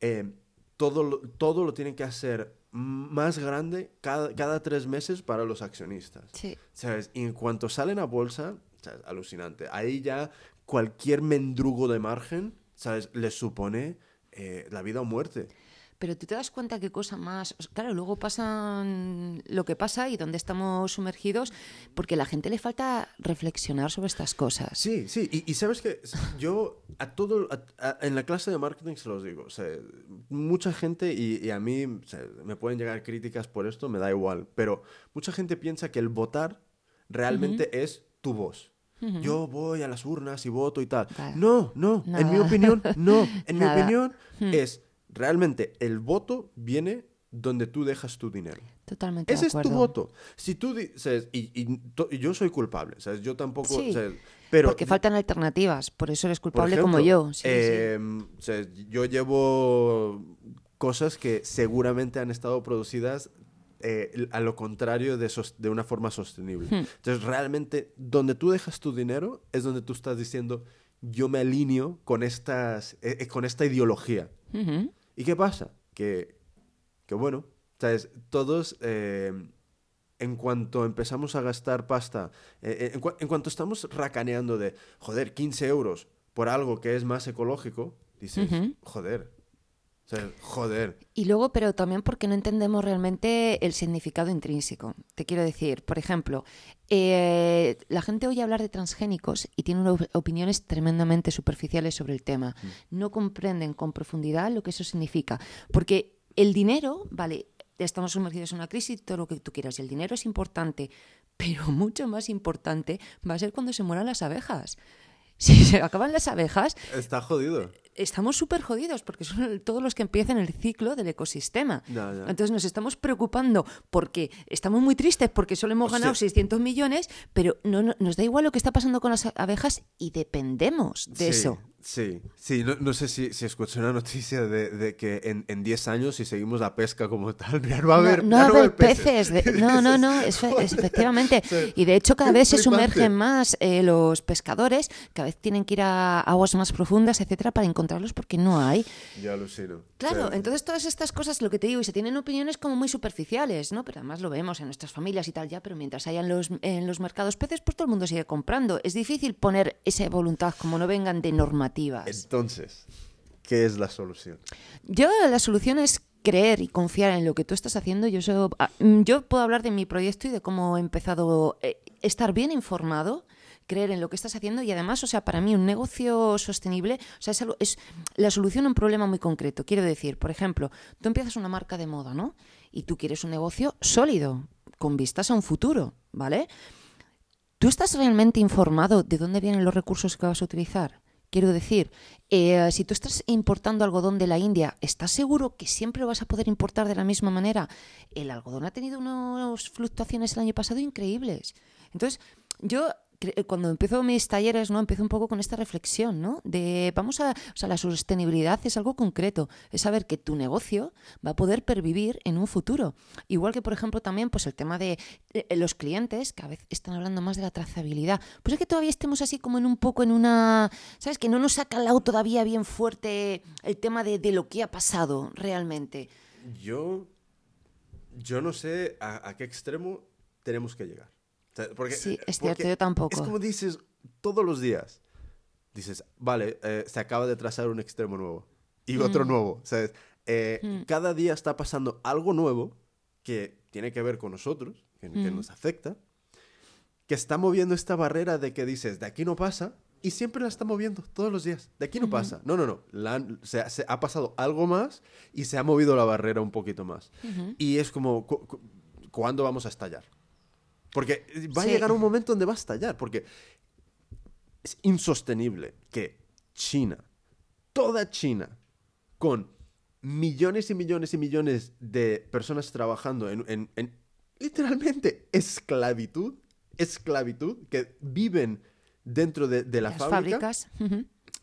eh, todo, lo, todo lo tienen que hacer más grande cada, cada tres meses para los accionistas. Sí. ¿Sabes? Y en cuanto salen a bolsa, ¿sabes? alucinante. Ahí ya cualquier mendrugo de margen, ¿sabes? Les supone eh, la vida o muerte. Pero tú te das cuenta qué cosa más. Claro, luego pasan lo que pasa y donde estamos sumergidos, porque a la gente le falta reflexionar sobre estas cosas. Sí, sí. Y, y sabes que yo a todo, a- a- en la clase de marketing se los digo. O sea, mucha gente, y, y a mí o sea, me pueden llegar críticas por esto, me da igual. Pero mucha gente piensa que el votar realmente es tu voz. Yo voy a las urnas y voto y tal. No, no, en mi opinión, no. En mi opinión es realmente el voto viene donde tú dejas tu dinero. Totalmente Ese de es tu acuerdo. voto. Si tú dices, y, y to- y yo soy culpable, ¿sabes? Yo tampoco, Sí, ¿sabes? Pero Porque faltan alternativas, por eso eres culpable como yo. Sí, sí. em, yo llevo cosas que seguramente han estado producidas eh, a lo contrario de, de una forma sostenible. Hmm. Entonces, realmente, donde tú dejas tu dinero es donde tú estás diciendo, yo me alineo con, estas, eh, eh, con esta ideología. Ujú. ¿Y qué pasa? Que, que bueno, ¿sabes? Todos, eh, en cuanto empezamos a gastar pasta, eh, eh, en, cua- en cuanto estamos racaneando de, joder, 15 euros por algo que es más ecológico, dices, joder, o sea, joder. Y luego, pero también porque no entendemos realmente el significado intrínseco. Te quiero decir, por ejemplo, eh, la gente oye hablar de transgénicos y tiene opiniones tremendamente superficiales sobre el tema. No comprenden con profundidad lo que eso significa. Porque el dinero, vale, estamos sumergidos en una crisis, todo lo que tú quieras, y el dinero es importante, pero mucho más importante va a ser cuando se mueran las abejas. Si se acaban las abejas, Está jodido. Estamos súper jodidos porque son todos los que empiezan el ciclo del ecosistema. Entonces nos estamos preocupando porque estamos muy tristes porque solo hemos ganado 600 millones, pero no, no- nos da igual lo que está pasando con las abejas y dependemos de Sí, eso. Sí, sí, no, no sé si, si escuché una noticia de, de que en, en 10 años, si seguimos la pesca como tal, ya no va a haber, no va a haber peces. peces. de- no, no, no, es, fe- es efectivamente. Y de hecho cada vez se sumergen más eh, los pescadores, cada vez tienen que ir a aguas más profundas, etcétera, para encontrarlos porque no hay. Ya alucino. Claro, entonces todas estas cosas, lo que te digo, y se tienen opiniones como muy superficiales, ¿no? Pero además lo vemos en nuestras familias y tal ya, pero mientras hayan los, en los mercados peces, pues todo el mundo sigue comprando. Es difícil poner esa voluntad como no vengan de Entonces, ¿qué es la solución? Yo la solución es creer y confiar en lo que tú estás haciendo. Yo, so- ah, mm, yo puedo hablar de mi proyecto y de cómo he empezado a estar bien informado creer en lo que estás haciendo y además, o sea, para mí un negocio sostenible, o sea, es, algo- es la solución a un problema muy concreto. Quiero decir, por ejemplo, tú empiezas una marca de moda, ¿no? Y tú quieres un negocio sólido, con vistas a un futuro, ¿vale? ¿Tú estás realmente informado de dónde vienen los recursos que vas a utilizar? Quiero decir, eh, si tú estás importando algodón de la India, ¿estás seguro que siempre lo vas a poder importar de la misma manera? El algodón ha tenido unas fluctuaciones el año pasado increíbles. Entonces, yo cuando empiezo mis talleres, ¿no? Empiezo un poco con esta reflexión, ¿no? De vamos a, o sea, la sostenibilidad es algo concreto, es saber que tu negocio va a poder pervivir en un futuro. Igual que, por ejemplo, también pues el tema de eh, los clientes, que a veces están hablando más de la trazabilidad. Pues es que todavía estemos así como en un poco en una, ¿sabes? Que no nos ha calado todavía bien fuerte el tema de, lo que ha pasado realmente. Yo, yo no sé a qué extremo tenemos que llegar. Sea, porque- Sí, es cierto, yo tampoco. Es como dices todos los días. Dices, vale, eh, se acaba de trazar un extremo nuevo y otro nuevo. ¿sabes? Eh, Cada día está pasando algo nuevo que tiene que ver con nosotros, que, que nos afecta, que está moviendo esta barrera de que dices, de aquí no pasa, y siempre la está moviendo todos los días. De aquí no pasa. No, no, no. La se, ha- se ha pasado algo más y se ha movido la barrera un poquito más. Y es como, cu- cu- ¿cuándo vamos a estallar? Porque va a llegar un momento donde va a estallar, porque es insostenible que China, toda China, con millones y millones y millones de personas trabajando en, en- en literalmente esclavitud, esclavitud, que viven dentro de, de la Las fábrica, fábricas.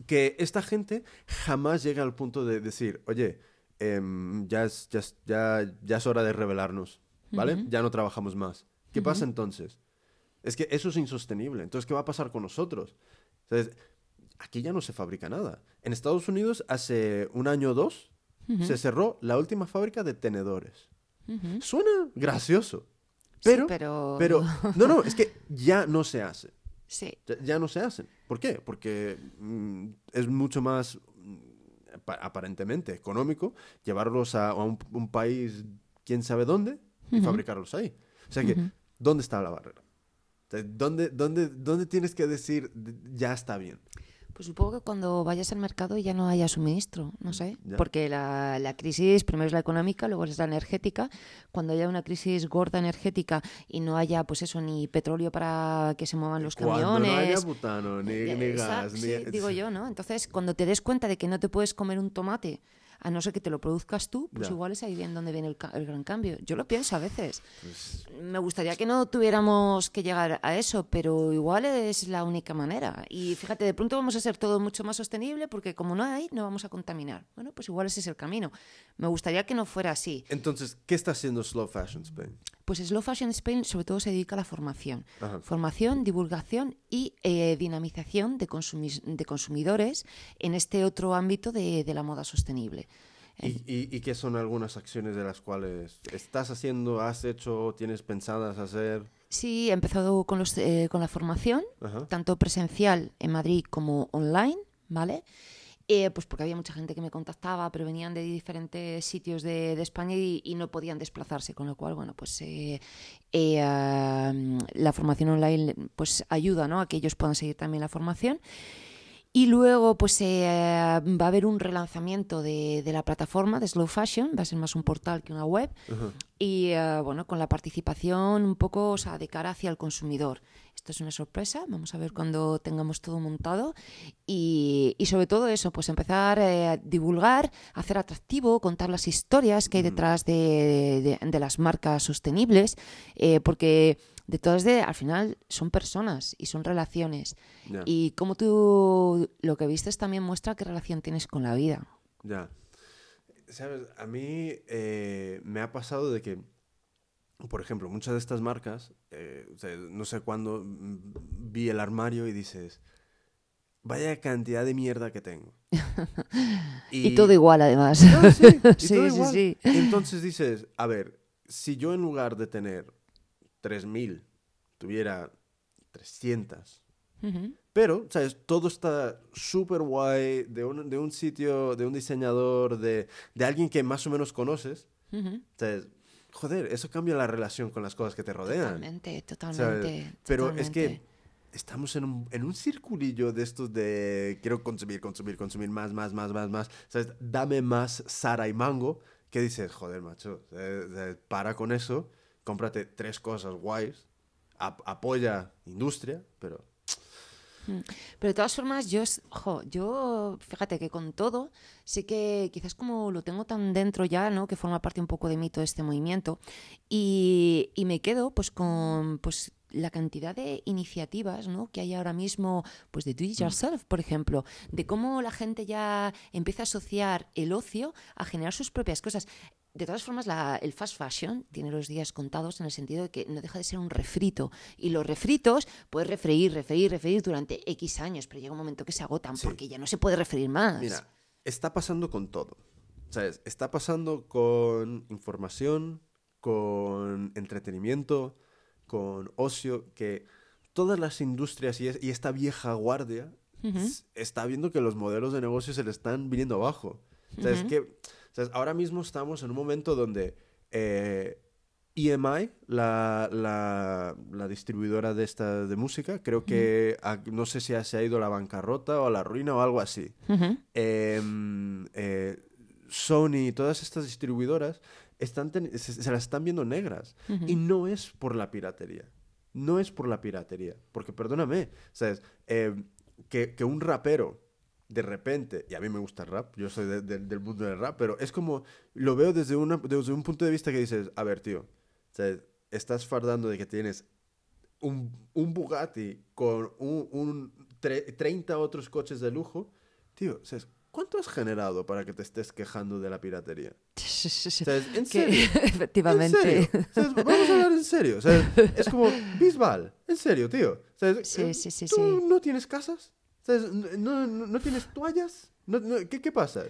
que esta gente jamás llega al punto de decir, oye, em, ya, es, ya, es- ya, ya es hora de rebelarnos, ¿vale? Ya no trabajamos más. ¿Qué pasa entonces? Es que eso es insostenible. Entonces, ¿qué va a pasar con nosotros? Entonces, aquí ya no se fabrica nada. En Estados Unidos, hace un año o dos, se cerró la última fábrica de tenedores. Suena gracioso. Sí, Pero, pero- no, no, es que ya no se hace. Sí. Ya, ya no se hacen. ¿Por qué? Porque mm, es mucho más, mm, apa- aparentemente, económico llevarlos a, a un, un país, quién sabe dónde, y fabricarlos ahí. O sea que, ¿dónde está la barrera? ¿Dónde, dónde, ¿Dónde tienes que decir, "D- ya está bien? Pues supongo que cuando vayas al mercado ya no haya suministro, no sé. Ya. Porque la, la crisis, primero es la económica, luego es la energética. Cuando haya una crisis gorda energética y no haya, pues eso, ni petróleo para que se muevan los Cuando no haya camiones. butano, ni, eh, esa- gas, ni... sí, digo yo, ¿no? Entonces, cuando te des cuenta de que no te puedes comer un tomate, a no ser que te lo produzcas tú, pues Ya. igual es ahí bien donde viene el gran cambio. Yo lo pienso a veces. Pues, Me gustaría que no tuviéramos que llegar a eso, pero igual es la única manera. Y fíjate, de pronto vamos a ser todo mucho más sostenible porque como no hay, no vamos a contaminar. Bueno, pues igual ese es el camino. Me gustaría que no fuera así. Entonces, ¿qué está haciendo Slow Fashion Spain? Pues Slow Fashion Spain sobre todo se dedica a la formación. Ajá. Formación, divulgación y eh, dinamización de, consumidores en este otro ámbito de, de la moda sostenible. ¿Y, y, y qué son algunas acciones de las cuales estás haciendo, has hecho, tienes pensadas hacer? Sí, he empezado con, los, eh, con la formación, Ajá. tanto presencial en Madrid como online, ¿vale? Eh, pues porque había mucha gente que me contactaba, pero venían de diferentes sitios de, de España y, y no podían desplazarse, con lo cual, bueno, pues eh, eh, la formación online pues ayuda, ¿no? A que ellos puedan seguir también la formación. Y luego, pues eh, va a haber un relanzamiento de, de la plataforma de Slow Fashion, va a ser más un portal que una web, y eh, bueno, con la participación un poco, o sea, de cara hacia el consumidor. Esto es una sorpresa, vamos a ver cuando tengamos todo montado. Y, y sobre todo eso, pues empezar eh, a divulgar, hacer atractivo, contar las historias que hay detrás de, de- de las marcas sostenibles, eh, porque de todas de, al final son personas y son relaciones. Y como tú lo que vistes también muestra qué relación tienes con la vida. Ya. Sabes, a mí eh, me ha pasado de que, por ejemplo, muchas de estas marcas, eh, o sea, no sé cuándo mm, vi el armario y dices, vaya cantidad de mierda que tengo. Y, todo igual, además. Ah, sí, Sí, todo sí, igual. sí. Entonces dices, a ver, si yo en lugar de tener 3.000 tuviera 300, Ujú. pero, ¿sabes? Todo está súper guay, de un, de un sitio, de un diseñador, de, de alguien que más o menos conoces. ¿sabes? Joder, eso cambia la relación con las cosas que te rodean. Totalmente, ¿sabes? totalmente. Pero es que estamos en un, en un circulillo de estos de quiero consumir, consumir, consumir más, más, más, más, más. ¿Sabes? Dame más Sara y Mango. Que dices, joder, macho, eh, eh, para con eso, cómprate tres cosas guays, ap- apoya industria, pero Pero de todas formas, yo, jo, yo, fíjate que con todo, sé que quizás como lo tengo tan dentro ya, ¿no? Que forma parte un poco de mí todo este movimiento. Y, y me quedo pues con pues la cantidad de iniciativas ¿no? que hay ahora mismo, pues de do it yourself, por ejemplo, de cómo la gente ya empieza a asociar el ocio a generar sus propias cosas. De todas formas, la- el fast fashion tiene los días contados en el sentido de que no deja de ser un refrito. Y los refritos puedes refreír, refreír, refreír durante X años, pero llega un momento que se agotan Sí. porque ya no se puede refreír más. Mira, está pasando con todo. ¿Sabes? Está pasando con información, con entretenimiento, con ocio, que todas las industrias y, es- y esta vieja guardia está viendo que los modelos de negocio se le están viniendo abajo. O sea, es Ujú. que ¿sabes? ahora mismo estamos en un momento donde eh, EMI, la, la- la distribuidora de esta de música, creo que a- no sé si se ha ido a la bancarrota o a la ruina o algo así. Em, eh, Sony todas estas distribuidoras están se, se las están viendo negras. Y no es por la piratería. No es por la piratería. Porque perdóname, ¿sabes? Que, que un rapero de repente, y a mí me gusta el rap, yo soy de- de- del mundo del rap, pero es como, lo veo desde, una, desde un punto de vista que dices, a ver, tío, estás fardando de que tienes un, un Bugatti con un, un tre- 30 otros coches de lujo, tío, ¿sabes? ¿cuánto has generado para que te estés quejando de la piratería? ¿Sabes? ¿En serio? efectivamente. ¿En serio? ¿Sabes? Vamos a hablar en serio. ¿sabes? Es como, Bisbal, en serio, tío. ¿Sabes? Sí, Eh, sí, sí, ¿Tú no tienes casas? ¿Sabes? ¿No, no, no tienes toallas? No- no- ¿qué, ¿Qué pasa?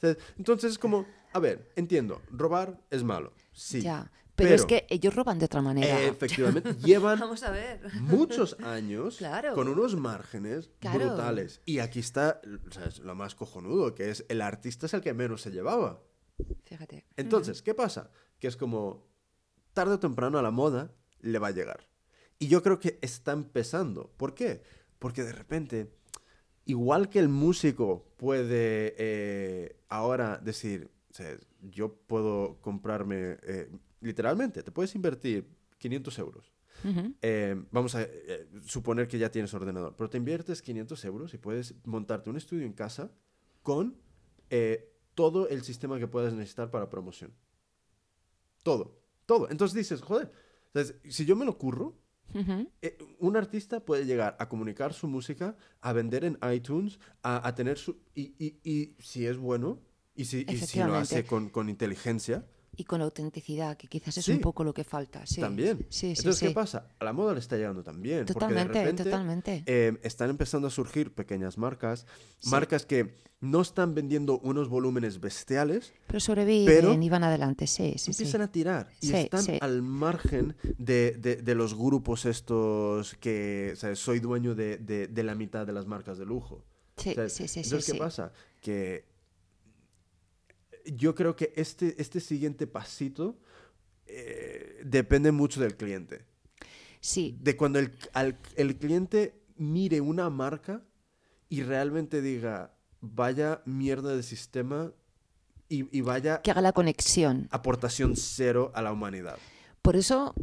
¿Sabes? Entonces es como, a ver, entiendo, robar es malo. Sí. Ya. Pero, es que ellos roban de otra manera. eh, efectivamente, llevan Vamos a ver. muchos años Claro. con unos márgenes Claro. brutales. Y aquí está ¿sabes? lo más cojonudo, que es el artista es el que menos se llevaba. Fíjate. Entonces, ¿qué pasa? Que es como, tarde o temprano a la moda le va a llegar. Y yo creo que está empezando. ¿Por qué? Porque de repente igual que el músico puede eh, ahora decir, o sea, yo puedo comprarme, eh, literalmente, te puedes invertir 500 euros. Eh, vamos a suponer que ya tienes ordenador, pero te inviertes 500 euros y puedes montarte un estudio en casa con todo el sistema que puedas necesitar para promoción. Todo, todo. Entonces dices, joder, si yo me lo curro, Eh, un artista puede llegar a comunicar su música, a vender en iTunes, a, a tener su... Y, y- y si es bueno, y si, y si lo hace con, con inteligencia, Y con autenticidad, que quizás es Sí. un poco lo que falta. Sí. también. Sí, Entonces. ¿qué pasa? A la moda le está llegando también. Totalmente, porque de repente, totalmente. eh, están empezando a surgir pequeñas marcas, marcas que no están vendiendo unos volúmenes bestiales, Pero sobreviven pero y van adelante, sí, sí, sí. empiezan a tirar y están al margen de, de- de los grupos estos que, ¿sabes? Soy dueño de, de- la mitad de las marcas de lujo. Sí, ¿sabes? sí, sí, sí, Entonces, ¿qué pasa? Que yo creo que este, este siguiente pasito eh, depende mucho del cliente. Sí, De cuando el, al- el cliente mire una marca y realmente diga, vaya mierda de sistema y, y vaya que haga la conexión. aportación cero a la humanidad. Por eso,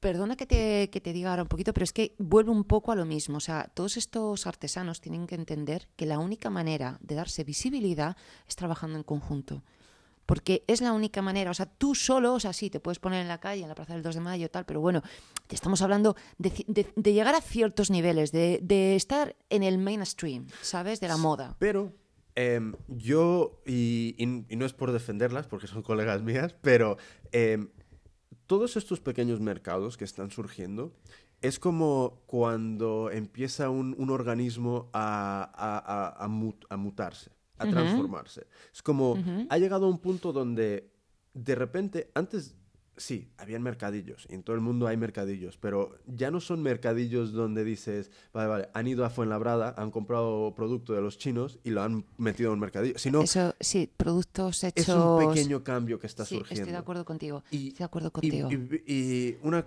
perdona que te, que te diga ahora un poquito, pero es que vuelve un poco a lo mismo. O sea, todos estos artesanos tienen que entender que la única manera de darse visibilidad es trabajando en conjunto. Porque es la única manera, o sea, tú solo, o sea, sí, te puedes poner en la calle, en la Plaza del 2 de Mayo, tal, pero bueno, estamos hablando de, ci- de- de llegar a ciertos niveles, de, de estar en el mainstream, ¿sabes? De la moda. Pero em, yo, y, y- y no es por defenderlas, porque son colegas mías, pero em, todos estos pequeños mercados que están surgiendo es como cuando empieza un, un organismo a, a- a- a mut- a mutarse, a transformarse. Es como, ha llegado a un punto donde de repente, antes sí, habían mercadillos, y en todo el mundo hay mercadillos, pero ya no son mercadillos donde dices, vale, vale, han ido a Fuenlabrada, han comprado producto de los chinos y lo han metido en un mercadillo. Sino, Eso, sí, productos hechos... es un pequeño cambio que está Sí, surgiendo. estoy de acuerdo contigo. Y- estoy de acuerdo contigo. y- y una,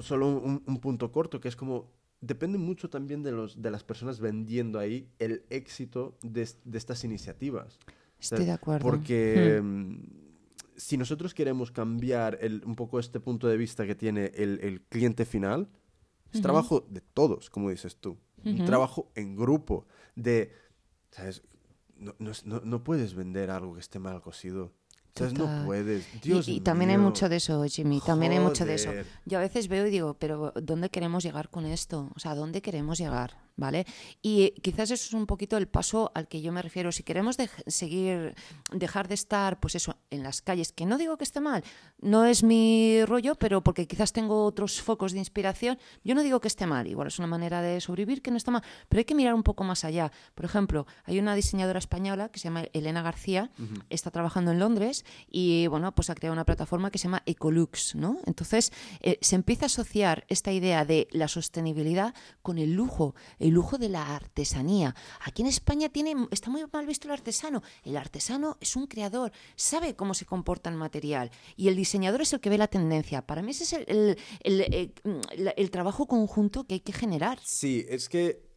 solo un, un punto corto que es como, depende mucho también de, los, de las personas vendiendo ahí el éxito de, es- de estas iniciativas. Estoy de acuerdo. Porque Hmm. Si nosotros queremos cambiar el- un poco este punto de vista que tiene el, el cliente final, es trabajo de todos, como dices tú. Un trabajo en grupo, de, ¿sabes? No, no no- puedes vender algo que esté mal cocido. ¿Sabes? No puedes. Y- Dios y, también hay mío. mucho de eso, Jimmy, también hay mucho de eso. Joder. Yo a veces veo y digo, pero ¿dónde queremos llegar con esto? O sea, ¿dónde queremos llegar? ¿Vale? Y quizás eso es un poquito el paso al que yo me refiero. Si queremos seguir, dejar de estar, pues eso, en las calles, que no digo que esté mal, no es mi rollo, pero porque quizás tengo otros focos de inspiración, yo no digo que esté mal, igual es una manera de sobrevivir que no está mal, pero hay que mirar un poco más allá. Por ejemplo, hay una diseñadora española que se llama Elena García, está trabajando en Londres y bueno, pues ha creado una plataforma que se llama Ecolux, ¿no? Entonces eh, se empieza a asociar esta idea de la sostenibilidad con el lujo, el lujo de la artesanía. Aquí en España tiene, está muy mal visto el artesano. El artesano es un creador, sabe cómo se comporta el material y el diseñador es el que ve la tendencia. Para mí ese es el, el- el, eh, el trabajo conjunto que hay que generar. Sí, es que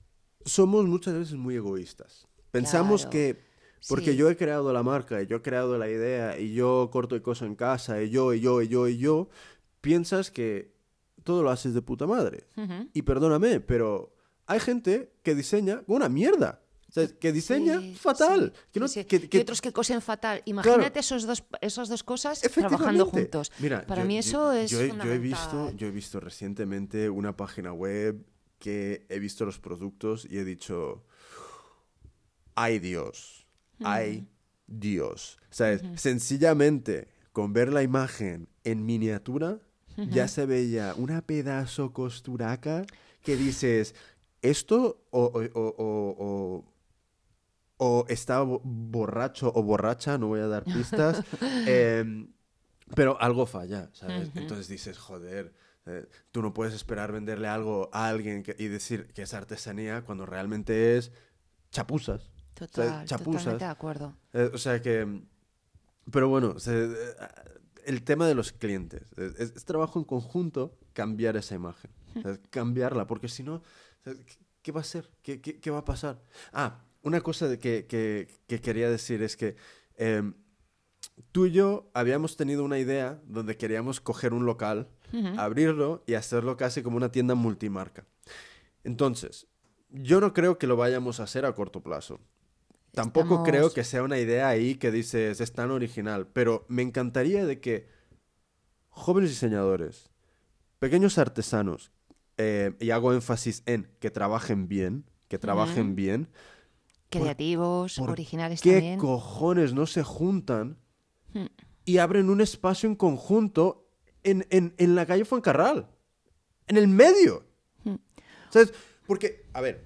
somos muchas veces muy egoístas. Pensamos Claro. que porque Sí. yo he creado la marca, y yo he creado la idea, y yo corto y coso en casa, y yo, y yo, y yo, y yo, piensas que todo lo haces de puta madre. Y perdóname, pero hay gente que diseña una mierda. O sea, que diseña Sí, fatal. sí, que no, sí, sí. que- que- y otros que cosen fatal. Imagínate esos dos, esas dos cosas trabajando juntos. Mira, Para yo- mí yo- eso es yo, he- yo he visto, yo he visto recientemente una página web que he visto los productos y he dicho, ay Dios, ay Dios. ¿Sabes? Sencillamente, con ver la imagen en miniatura, ya se veía una pedazo costuraca que dices, esto o, o- o- borracho o borracha, no voy a dar pistas, em, pero algo falla, ¿sabes? Entonces dices, joder, eh, tú no puedes esperar venderle algo a alguien que- y decir que es artesanía cuando realmente es chapuzas. Total, chapuzas. totalmente de acuerdo. Eh, o sea que... Pero bueno, se- eh, el tema de los clientes. Es, es- es trabajo en conjunto cambiar esa imagen. ¿sabes? Cambiarla, porque si no... ¿qué va a ser? ¿Qué, qué, qué va a pasar? Ah, una cosa de que, que, que quería decir es que em, tú y yo habíamos tenido una idea donde queríamos coger un local, abrirlo y hacerlo casi como una tienda multimarca. Entonces, yo no creo que lo vayamos a hacer a corto plazo. Tampoco Estamos- creo que sea una idea ahí que dices es tan original, pero me encantaría de que jóvenes diseñadores, pequeños artesanos, eh, y hago énfasis en que trabajen bien, que trabajen bien, Creativos, ¿por originales ¿qué también. cojones no se juntan Hmm. y abren un espacio en conjunto en, en- en la calle Fuencarral? En el medio. Hmm. ¿Sabes? Porque, a ver,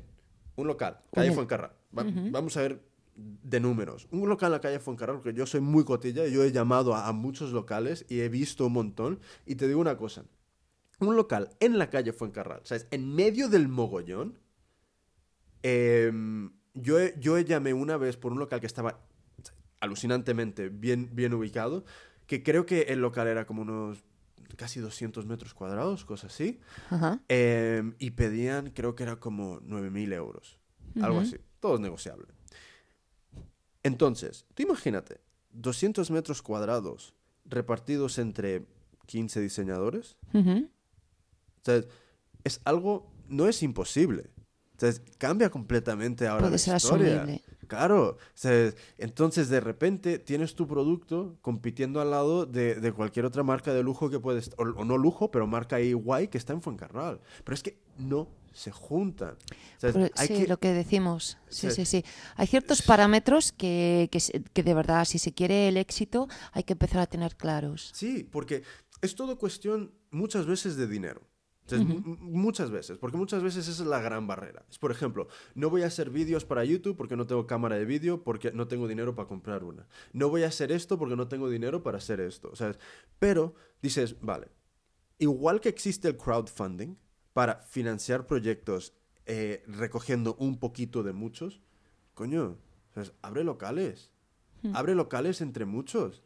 un local, calle Fuencarral. Va- Vamos a ver de números. Un local en la calle Fuencarral, porque yo soy muy cotilla, yo he llamado a, a muchos locales y he visto un montón. Y te digo una cosa. Un local en la calle Fuencarral, ¿sabes? En medio del mogollón. em, yo, yo llamé una vez por un local que estaba alucinantemente bien, bien ubicado, que creo que el local era como unos casi 200 metros cuadrados, cosas así. Ajá. Em, y pedían, creo que era como 9.000 euros. Algo así. Todo es negociable. Entonces, tú imagínate, 200 metros cuadrados repartidos entre 15 diseñadores. O sea, es algo, no es imposible. O sea, cambia completamente ahora Puede la ser historia. asumible. Claro. Entonces, de repente, tienes tu producto compitiendo al lado de, de cualquier otra marca de lujo que puedes... O, o no lujo, pero marca ahí guay que está en Fuencarral. Pero es que no se juntan. O sea, hay sí, que- lo que decimos. Sí, Sí. sí, sí. Hay ciertos parámetros que, que, que de verdad, si se quiere el éxito, hay que empezar a tener claros. Sí, porque es todo cuestión muchas veces de dinero. Muchas veces, porque muchas veces esa es la gran barrera. Es, por ejemplo, no voy a hacer vídeos para YouTube porque no tengo cámara de vídeo, porque no tengo dinero para comprar una. No voy a hacer esto porque no tengo dinero para hacer esto. ¿sabes? Pero dices, vale, igual que existe el crowdfunding para financiar proyectos eh, recogiendo un poquito de muchos, coño, ¿sabes? abre locales. Abre locales entre muchos.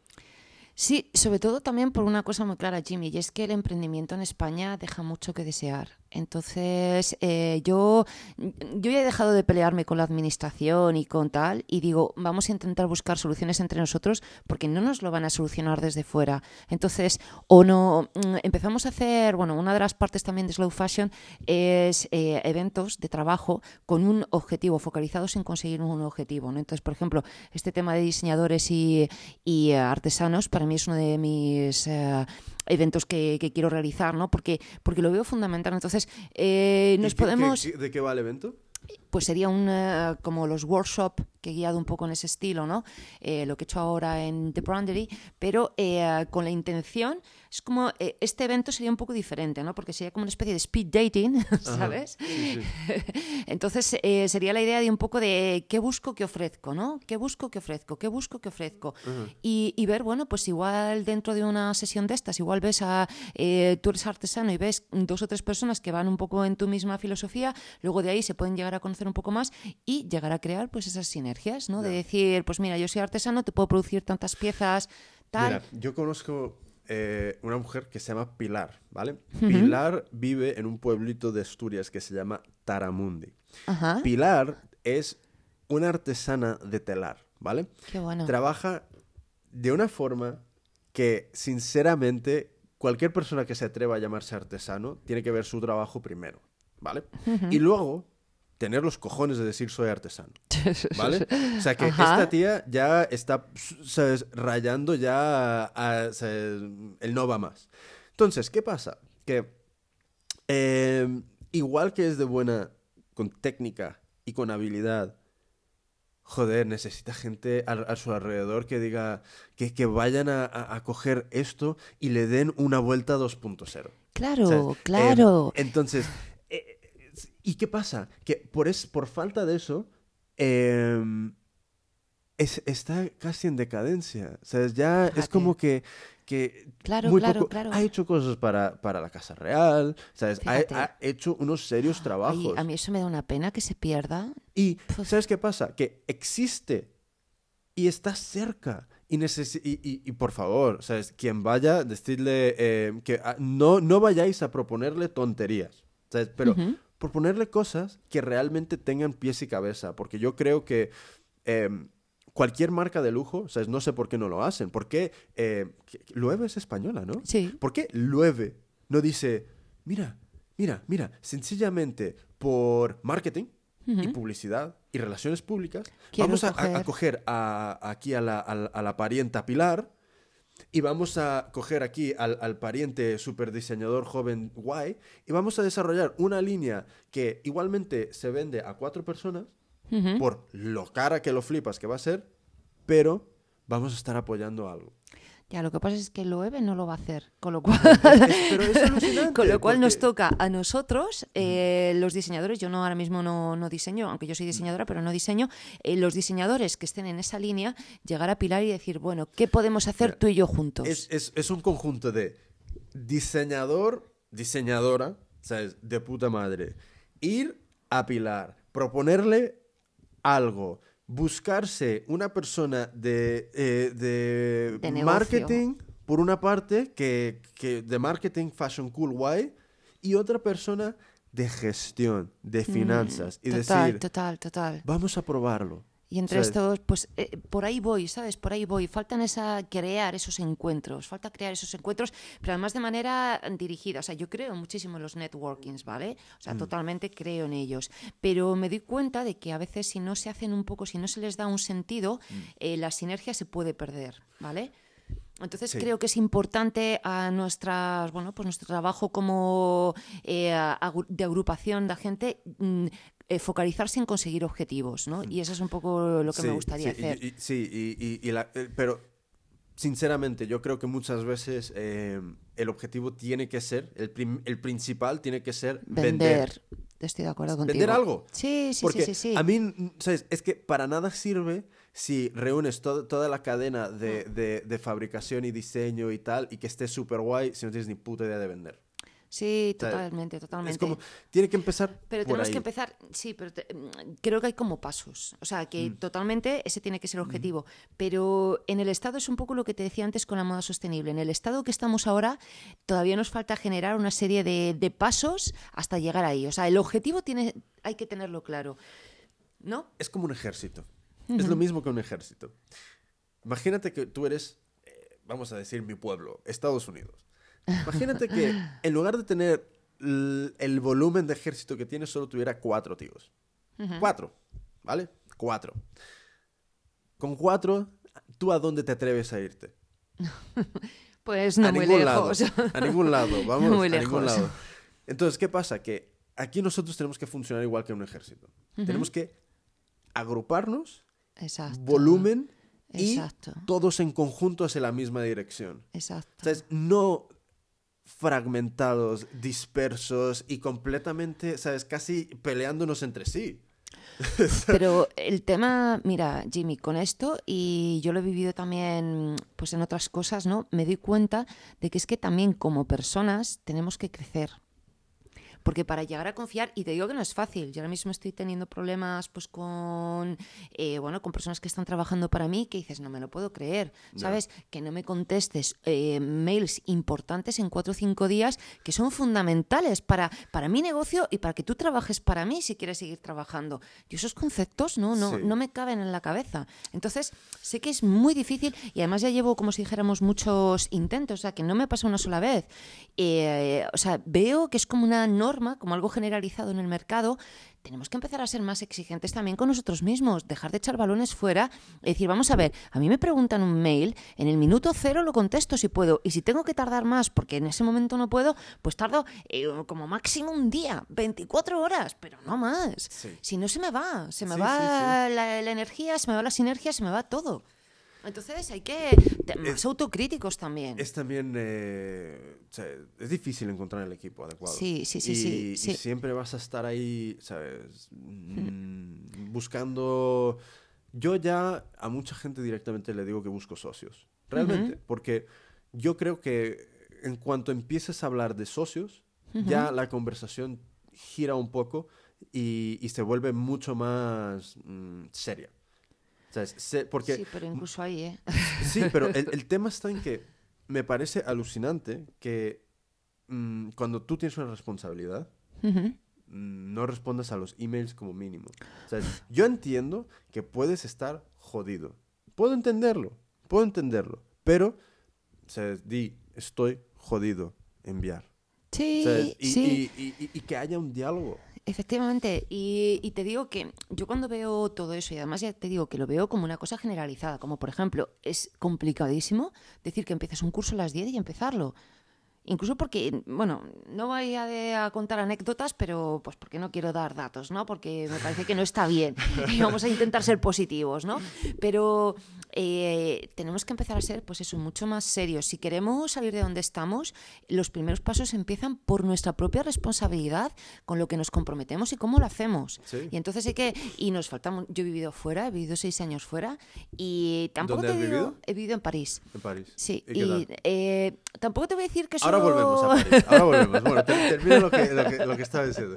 Sí, sobre todo también por una cosa muy clara, Jimmy, y es que el emprendimiento en España deja mucho que desear. Entonces, eh, yo, yo ya he dejado de pelearme con la administración y con tal, y digo, vamos a intentar buscar soluciones entre nosotros porque no nos lo van a solucionar desde fuera. Entonces, o no, mm, empezamos a hacer, bueno, una de las partes también de Slow Fashion es eh, eventos de trabajo con un objetivo, focalizados en conseguir un objetivo. ¿no? Entonces, por ejemplo, este tema de diseñadores y, y, artesanos para mí es uno de mis eh, eventos que, que quiero realizar, ¿no? Porque, porque lo veo fundamental. Entonces, eh, ¿Y nos podemos qué- ¿De qué va el evento? Pues sería un eh, como los workshop que he guiado un poco en ese estilo, ¿no? Eh, lo que he hecho ahora en The Brandery, pero eh, con la intención, es como, eh, este evento sería un poco diferente, ¿no? Porque sería como una especie de speed dating, ¿sabes? Sí, sí. Entonces eh, sería la idea de un poco de qué busco, qué ofrezco, ¿no? ¿Qué busco, qué ofrezco? ¿Qué busco, qué ofrezco? y, y ver, bueno, pues igual dentro de una sesión de estas, igual ves a, eh, tú eres artesano y ves dos o tres personas que van un poco en tu misma filosofía, luego de ahí se pueden llegar a conocer un poco más y llegar a crear pues esas sinergias, ¿no? De decir, pues mira, yo soy artesano, te puedo producir tantas piezas, tal. Mira, yo conozco eh, una mujer que se llama Pilar, ¿vale? Pilar vive en un pueblito de Asturias que se llama Taramundi. Ajá. Pilar es una artesana de telar, ¿vale? Qué bueno. Trabaja de una forma que, sinceramente, cualquier persona que se atreva a llamarse artesano tiene que ver su trabajo primero, ¿vale? Y luego tener los cojones de decir soy artesano, ¿vale? O sea que Ajá. esta tía ya está ¿sabes? rayando ya a- ¿sabes? el no va más. Entonces, ¿qué pasa? Que eh, igual que es de buena con técnica y con habilidad, joder, necesita gente a, a su alrededor que diga, que, que vayan a, a- a coger esto y le den una vuelta 2.0. Claro, ¿sabes? claro. Eh, entonces, ¿y qué pasa? Que por, es, por falta de eso, eh, es- está casi en decadencia. O sea, ya es como que, que Claro, muy claro, poco- claro. ha hecho cosas para, para la Casa Real, ¿sabes? Ha, hecho unos serios Ay, trabajos. a mí eso me da una pena que se pierda. Y Pues- ¿sabes qué pasa? Que existe y está cerca. Y, y, y- y por favor, ¿sabes? Quien vaya, decirle eh, que ah, no, no vayáis a proponerle tonterías. ¿sabes? Pero, Ujú. proponerle cosas que realmente tengan pies y cabeza, porque yo creo que em, cualquier marca de lujo, o sea, no sé por qué no lo hacen, ¿por qué eh, Loewe es española, ¿no? Sí. ¿Por qué Loewe no dice, mira, mira, mira, sencillamente por marketing y publicidad y relaciones públicas, Quiero vamos a, coger- a coger a- aquí la- a la parienta Pilar y vamos a coger aquí al, al pariente super diseñador joven guay y vamos a desarrollar una línea que igualmente se vende a cuatro personas por lo cara que lo flipas que va a ser, pero vamos a estar apoyando algo. Ya, lo que pasa es que Loewe no lo va a hacer, con lo cual, pero es con lo cual nos toca a nosotros, eh, los diseñadores, yo no ahora mismo no, no diseño, aunque yo soy diseñadora, pero no diseño, eh, los diseñadores que estén en esa línea, llegar a Pilar y decir, bueno, ¿qué podemos hacer Mira, tú y yo juntos? Es, es- es un conjunto de diseñador, diseñadora, ¿sabes? De puta madre. Ir a Pilar, proponerle algo, buscarse una persona de, eh, de, marketing, por una parte, que, que de marketing, fashion cool, guay, y otra persona de gestión, de finanzas. y Mm, total, decir, total, total. vamos a probarlo. Y entre estos, pues eh, por ahí voy, ¿sabes? Por ahí voy. Faltan esa, crear esos encuentros, falta crear esos encuentros, pero además de manera dirigida. O sea, yo creo muchísimo en los networkings, ¿vale? O Mm. sea, totalmente creo en ellos. Pero me doy cuenta de que a veces si no se hacen un poco, si no se les da un sentido, Mm. eh, la sinergia se puede perder, ¿vale? Entonces Sí. creo que es importante a nuestras, bueno, pues nuestro trabajo como eh, de agrupación de gente mm, eh, focalizarse en conseguir objetivos, ¿no? Y eso es un poco lo que me Sí, gustaría sí, hacer. y- sí, y, y- y la- eh, pero sinceramente yo creo que muchas veces eh, el objetivo tiene que ser, el, prim- el principal tiene que ser vender. Vender. Estoy de acuerdo contigo. ¿Vender algo? Sí, sí, Porque sí, sí, sí. a mí, ¿sabes? Es que para nada sirve si reúnes to- toda la cadena de, de- de fabricación y diseño y tal y que esté súper guay si no tienes ni puta idea de vender. Sí, totalmente, totalmente. Es como, tiene que empezar Pero por tenemos ahí. que empezar, sí, pero te- mm, creo que hay como pasos. O sea, que totalmente ese tiene que ser el objetivo. Pero en el estado es un poco lo que te decía antes con la moda sostenible. En el estado que estamos ahora, todavía nos falta generar una serie de, de pasos hasta llegar ahí. O sea, el objetivo tiene, hay que tenerlo claro. ¿No? Es como un ejército. Es lo mismo que un ejército. Imagínate que tú eres, eh, vamos a decir, mi pueblo, Estados Unidos. Imagínate que en lugar de tener el volumen de ejército que tienes, solo tuviera cuatro tíos. Cuatro, ¿vale? Cuatro. Con cuatro, ¿tú a dónde te atreves a irte? Pues no a muy ningún lejos. lado. A ningún lado, vamos, muy a ningún lejos. lado. Entonces, ¿qué pasa? Que aquí nosotros tenemos que funcionar igual que un ejército. Tenemos que agruparnos Exacto. volumen y Exacto. todos en conjunto hacia la misma dirección. Exacto. O sea, no fragmentados, dispersos y completamente, ¿sabes? Casi peleándonos entre sí. Pero el tema, mira, Jimmy, con esto, y yo lo he vivido también pues en otras cosas, ¿no? Me doy cuenta de que es que también como personas tenemos que crecer. Porque para llegar a confiar, y te digo que no es fácil, yo ahora mismo estoy teniendo problemas pues con eh, bueno, con personas que están trabajando para mí que dices, no me lo puedo creer, ¿sabes? Que no me contestes eh, mails importantes en cuatro o cinco días que son fundamentales para, para mi negocio y para que tú trabajes para mí si quieres seguir trabajando. Y esos conceptos no, no, Sí. no me caben en la cabeza. Entonces, sé que es muy difícil y además ya llevo, como si dijéramos, muchos intentos, o sea, que no me pasa una sola vez. Eh, o sea, veo que es como una norma, como algo generalizado en el mercado. Tenemos que empezar a ser más exigentes también con nosotros mismos, dejar de echar balones fuera y decir, vamos a ver, a mí me preguntan un mail, en el minuto cero lo contesto si puedo, y si tengo que tardar más porque en ese momento no puedo, pues tardo eh, como máximo un día, 24 horas, pero no más. Sí. Si no se me va, se me Sí, va sí, La, la energía, se me va la sinergia, se me va todo. Entonces hay que Es- autocríticos también. Es también, eh, o sea, es difícil encontrar el equipo adecuado. Sí, sí, sí, y, sí, y sí. siempre vas a estar ahí, ¿sabes? Mm, buscando... Yo ya a mucha gente directamente le digo que busco socios. Realmente. Porque yo creo que en cuanto empieces a hablar de socios, ya la conversación gira un poco y, y se vuelve mucho más mm, seria. ¿Sabes? Se- porque Sí, pero incluso ahí, ¿eh? Sí, pero el, el tema está en que me parece alucinante que mm, cuando tú tienes una responsabilidad, Ujú. mm, no respondas a los emails como mínimo. Sea, yo entiendo que puedes estar jodido. Puedo entenderlo, puedo entenderlo, pero, o sea, di, estoy jodido, enviar. Sí, ¿sabes? Y, sí. y- y- y que haya un diálogo. Efectivamente, y, te digo que yo cuando veo todo eso, y además ya te digo que lo veo como una cosa generalizada, como por ejemplo, es complicadísimo decir que empieces un curso a las 10 y empezarlo. Incluso porque, bueno, no voy a contar anécdotas, pero pues porque no quiero dar datos, ¿no? Porque me parece que no está bien. Y vamos a intentar ser positivos, ¿no? Pero eh, tenemos que empezar a ser, pues eso, mucho más serios. Si queremos salir de donde estamos, los primeros pasos empiezan por nuestra propia responsabilidad, con lo que nos comprometemos y cómo lo hacemos. Sí. Y entonces hay que, y nos falta, mu- yo he vivido fuera, he vivido seis años fuera, y tampoco ¿Dónde te has digo, vivido? he vivido en París. En París. Sí, ¿Y eh, tampoco te voy a decir que Ahora solo- volvemos a París. Ahora volvemos. Bueno, ter- termina lo que, lo, que, lo que estaba diciendo.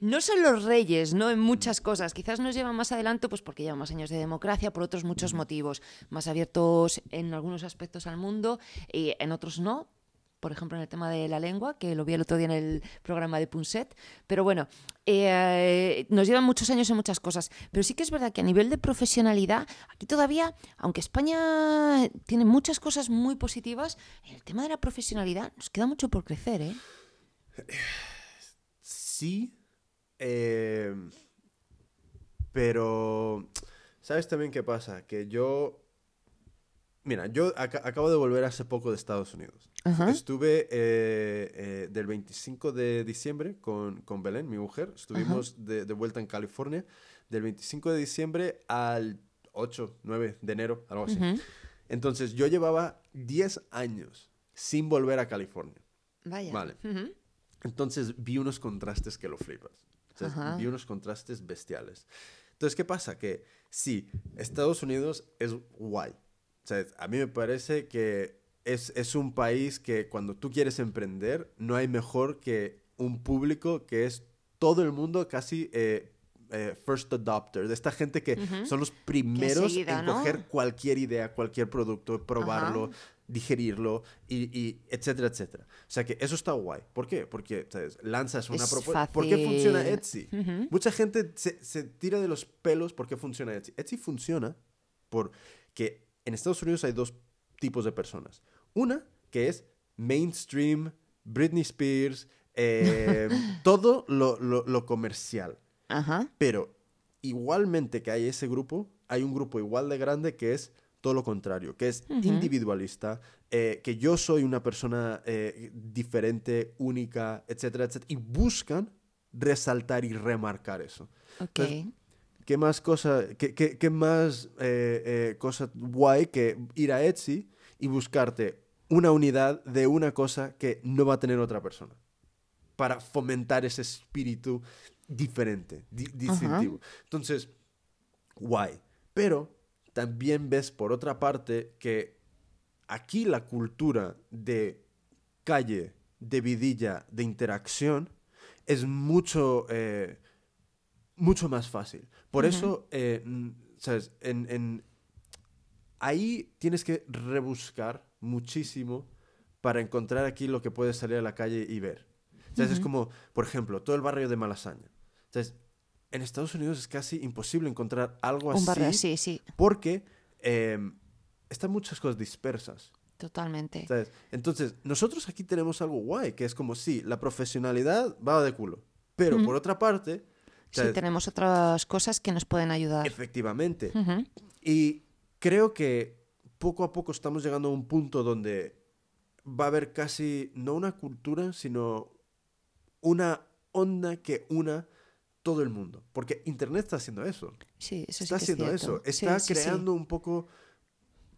No son los reyes, ¿no? En muchas cosas. Quizás nos llevan más adelante, pues porque llevan más años de democracia, por otros muchos motivos. Más abiertos en algunos aspectos al mundo, y en otros no. Por ejemplo, en el tema de la lengua, que lo vi el otro día en el programa de Punset. Pero bueno, eh, nos llevan muchos años en muchas cosas. Pero sí que es verdad que a nivel de profesionalidad, aquí todavía, aunque España tiene muchas cosas muy positivas, en el tema de la profesionalidad nos queda mucho por crecer, ¿eh? Sí, eh, pero ¿sabes también qué pasa? Que yo, mira, yo aca- acabo de volver hace poco de Estados Unidos. Ajá. Estuve eh, eh, del 25 de diciembre con, con Belén, mi mujer. Estuvimos de, de vuelta en California del 25 de diciembre al 8, 9 de enero, algo así. Entonces yo llevaba 10 años sin volver a California. Vaya. Vale. Entonces vi unos contrastes que lo flipas. O sea, Ajá. vi unos contrastes bestiales. Entonces, ¿qué pasa? Que sí, Estados Unidos es guay. O sea, a mí me parece que es, es un país que cuando tú quieres emprender, no hay mejor que un público que es todo el mundo casi eh, eh, first adopter. De esta gente que son los primeros enseguida, en ¿no? coger cualquier idea, cualquier producto, probarlo, Ajá. digerirlo, y, y etcétera, etcétera. O sea que eso está guay. ¿Por qué? Porque ¿sabes? lanzas una Es propuesta. ¿Por qué funciona. Etsy? Mucha gente se, se tira de los pelos por qué funciona Etsy. Etsy funciona porque en Estados Unidos hay dos tipos de personas. Una que es mainstream, Britney Spears, eh, todo lo, lo- lo comercial. Ajá. Pero igualmente que hay ese grupo, hay un grupo igual de grande que es todo lo contrario, que es individualista, eh, que yo soy una persona eh, diferente, única, etcétera, etcétera, y buscan resaltar y remarcar eso. Ok. Entonces, ¿Qué más cosa, qué, qué- qué más eh, cosa guay que ir a Etsy y buscarte una unidad de una cosa que no va a tener otra persona? Para fomentar ese espíritu diferente, di- distintivo. Entonces, guay. Pero también ves por otra parte que aquí la cultura de calle, de vidilla, de interacción es mucho, eh, mucho más fácil. Por eso, eh, ¿sabes? En, en- ahí tienes que rebuscar muchísimo para encontrar aquí lo que puedes salir a la calle y ver. ¿Sabes? Es como, por ejemplo, todo el barrio de Malasaña. ¿Sabes? En Estados Unidos es casi imposible encontrar algo así. Un barrio así, sí, Porque eh, están muchas cosas dispersas. totalmente. ¿sabes? Entonces, nosotros aquí tenemos algo guay, que es como, sí, la profesionalidad va de culo. Pero por otra parte, Sí, tenemos otras cosas que nos pueden ayudar. efectivamente. Ujú. Y creo que poco a poco estamos llegando a un punto donde va a haber casi, no una cultura, sino una onda que una todo el mundo. Porque Internet está haciendo eso. Sí, eso sí está es haciendo eso. Sí, Está sí, sí. creando un poco,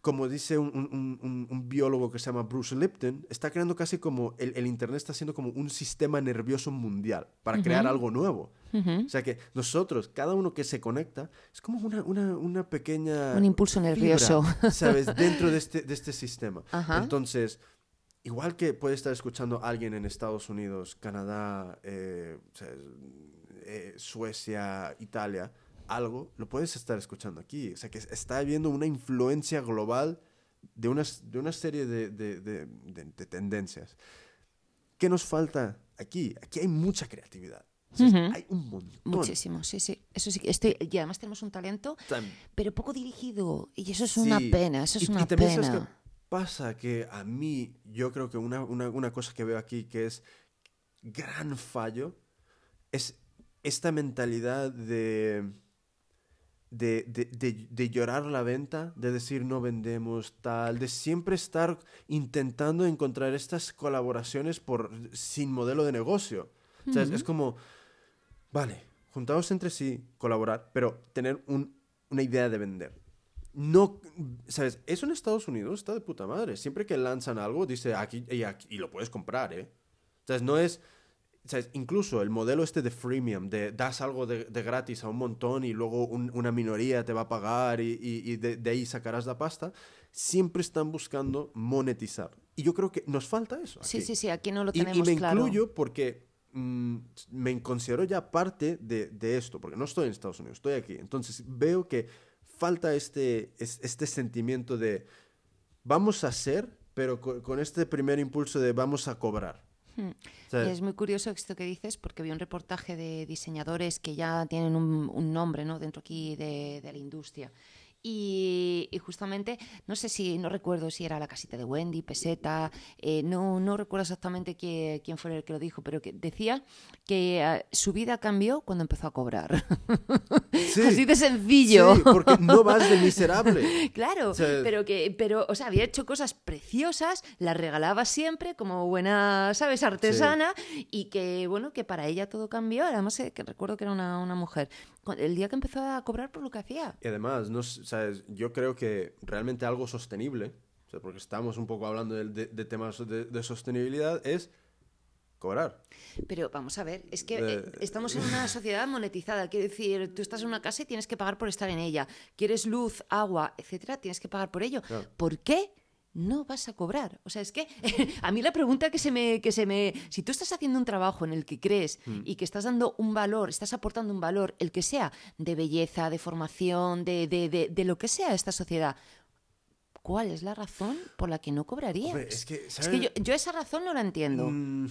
como dice un, un- un- un biólogo que se llama Bruce Lipton, está creando casi como el, el Internet está haciendo como un sistema nervioso mundial para crear algo nuevo. O sea que nosotros, cada uno que se conecta, es como una, una, una pequeña... Un impulso fibra, nervioso. ¿Sabes? Dentro de este, de este sistema. Ajá. Entonces, igual que puede estar escuchando a alguien en Estados Unidos, Canadá, eh, o sea, eh, Suecia, Italia, algo, lo puedes estar escuchando aquí. O sea, que está habiendo una influencia global de una, de una serie de, de- de- de- de tendencias. ¿Qué nos falta aquí? Aquí hay mucha creatividad. O sea, Ujú. Hay un montón. Muchísimo, sí, sí. Eso sí estoy. Y además tenemos un talento, pero poco dirigido. Y eso es una pena, eso es Y- una y también, ¿sabes pena. pasa? Que a mí, yo creo que una, una- una cosa que veo aquí que es gran fallo es esta mentalidad de, de, de- de- de llorar la venta, de decir no vendemos tal, de siempre estar intentando encontrar estas colaboraciones por, sin modelo de negocio. O sea, es- es como, vale, juntaos entre sí, colaborar, pero tener un- una idea de vender. No, ¿sabes? Eso en Estados Unidos está de puta madre. Siempre que lanzan algo, dice aquí y, aquí, y lo puedes comprar, ¿eh? ¿Sabes? No es, ¿sabes? Incluso el modelo este de freemium, de das algo de, de gratis a un montón y luego un- una minoría te va a pagar y, y- y de, de ahí sacarás la pasta, siempre están buscando monetizar. Y yo creo que nos falta eso. Sí, aquí. sí, sí, aquí no lo Y, y tenemos me claro. incluyo porque mm, me considero ya parte de, de esto, porque no estoy en Estados Unidos, estoy aquí. Entonces veo que falta este, es- este sentimiento de vamos a hacer, pero co- con, este primer impulso de vamos a cobrar. Hmm. O sea, Y es muy curioso esto que dices, porque vi un reportaje de diseñadores que ya tienen un, un nombre ¿no? dentro aquí de, de la industria. Y, y justamente, no sé si, no recuerdo si era la casita de Wendy, Peseta, eh, no, no recuerdo exactamente qué- quién fue el que lo dijo, pero que decía que eh, su vida cambió cuando empezó a cobrar. sí, Así de sencillo. sí, porque no vas de miserable. Claro, O sea- pero que, pero, o sea, había hecho cosas preciosas, las regalaba siempre como buena, ¿sabes?, artesana, y que, bueno, que para ella todo cambió. Además, eh, que recuerdo que era una, una mujer. El día que empezó a cobrar por lo que hacía. Y además, no, ¿sabes? yo creo que realmente algo sostenible, o sea, porque estamos un poco hablando de, de- de temas de, de sostenibilidad, es cobrar. Pero vamos a ver, es que eh, estamos en una sociedad monetizada. Quiere decir, tú estás en una casa y tienes que pagar por estar en ella. Quieres luz, agua, etcétera, tienes que pagar por ello. Claro. ¿Por qué? No vas a cobrar. O sea, es que a mí la pregunta que se me, que se me. Si tú estás haciendo un trabajo en el que crees Mm. y que estás dando un valor, estás aportando un valor, el que sea, de belleza, de formación, de, de, de, de lo que sea a esta sociedad, ¿cuál es la razón por la que no cobrarías? Hombre, es que, Es ¿sabes? que yo, yo esa razón no la entiendo. Mm,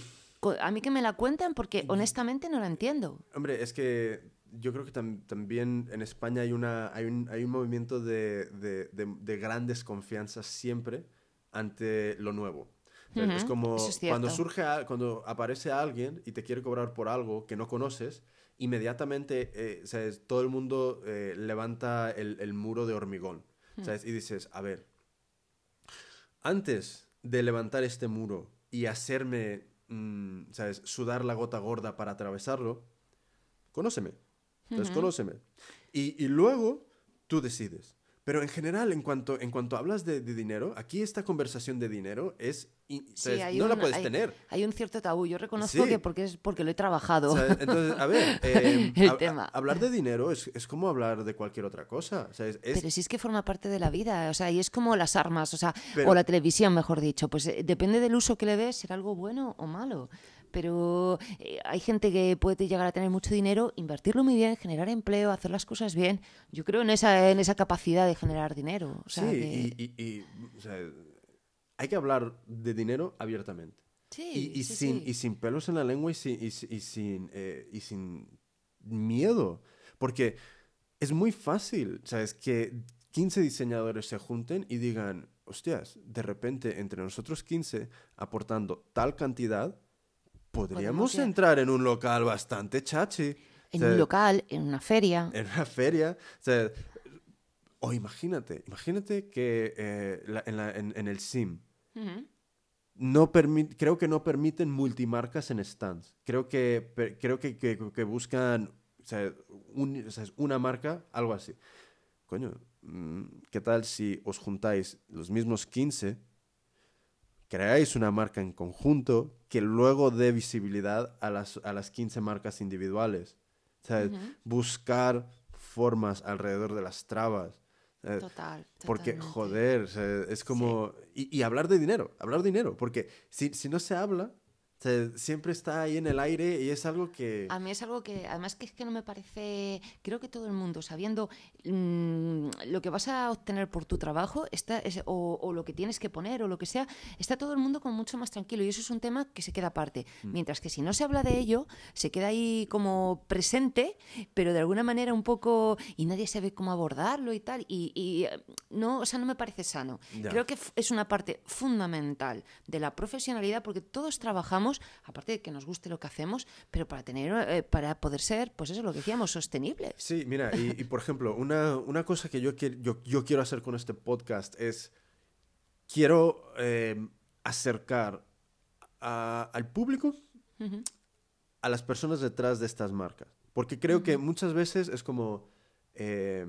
A mí que me la cuentan porque honestamente no la entiendo. hombre, es que yo creo que tam- también en España hay, una, hay, un, hay un movimiento de, de, de- de gran desconfianza siempre ante lo nuevo. Sea, Es como es cuando surge, cuando aparece alguien y te quiere cobrar por algo que no conoces, inmediatamente eh, ¿sabes? todo el mundo eh, levanta el, el muro de hormigón. Hmm. ¿sabes? Y dices, a ver, antes de levantar este muro y hacerme, mm, ¿sabes?, sudar la gota gorda para atravesarlo, conóceme. Entonces, conóceme. Y, y luego tú decides. Pero en general, en cuanto, en cuanto hablas de, de dinero, aquí esta conversación de dinero es... no la puedes hay- tener. Hay un cierto tabú. Yo reconozco Sí. que porque es porque lo he trabajado. ¿sabes? Entonces, a ver, eh, El hab- tema. hablar de dinero es, es como hablar de cualquier otra cosa. ¿sabes? Es, Pero sí es que forma parte de la vida, o sea, y es como las armas, o sea, Pero- o la televisión, mejor dicho, pues eh, depende del uso que le des, será algo bueno o malo. Pero eh, hay gente que puede llegar a tener mucho dinero, invertirlo muy bien, generar empleo, hacer las cosas bien. Yo creo en esa, en esa capacidad de generar dinero. O sea, sí, que- y, y- y, o sea, hay que hablar de dinero abiertamente. Sí, y, y sí, sin, sí. y sin pelos en la lengua y sin, y, si- y sin, eh, y sin miedo. Porque es muy fácil, ¿sabes? Que 15 diseñadores se junten y digan, hostias, de repente entre nosotros 15, aportando tal cantidad, podríamos entrar en un local bastante chachi. en O sea, un local, en una feria. en una feria. O sea, o imagínate, imagínate que eh, la- en, la- en- en el SIM Ujú. no permi- creo que no permiten multimarcas en stands. Creo que, per- creo que, que- que buscan o sea, un- una marca, algo así. Coño, mm, ¿qué tal si os juntáis los mismos 15, creáis una marca en conjunto que luego dé visibilidad a las, a las 15 marcas individuales? ¿Sabes? Buscar formas alrededor de las trabas. ¿sabes? Total. Porque, totalmente. joder, es como... Y, y hablar de dinero, hablar de dinero. Porque si, si no se habla, O sea, siempre está ahí en el aire y es algo que... A mí es algo que, además que es que no me parece, creo que todo el mundo, sabiendo mm, lo que vas a obtener por tu trabajo, está, es- o, o lo que tienes que poner, o lo que sea, está todo el mundo como mucho más tranquilo. Y eso es un tema que se queda aparte. Mientras que si no se habla de ello, se queda ahí como presente, pero de alguna manera un poco, y nadie sabe cómo abordarlo y tal. Y, y, eh, no, o sea, no me parece sano. Ya. Creo que es una parte fundamental de la profesionalidad porque todos trabajamos, aparte de que nos guste lo que hacemos, pero para tener, eh, para poder ser, pues eso, lo que decíamos, sostenibles. Sí, mira, y, y, por ejemplo, una, una cosa que yo, quiero yo, yo quiero hacer con este podcast es, quiero eh, acercar a- al público a las personas detrás de estas marcas. Porque creo que muchas veces es como... eh,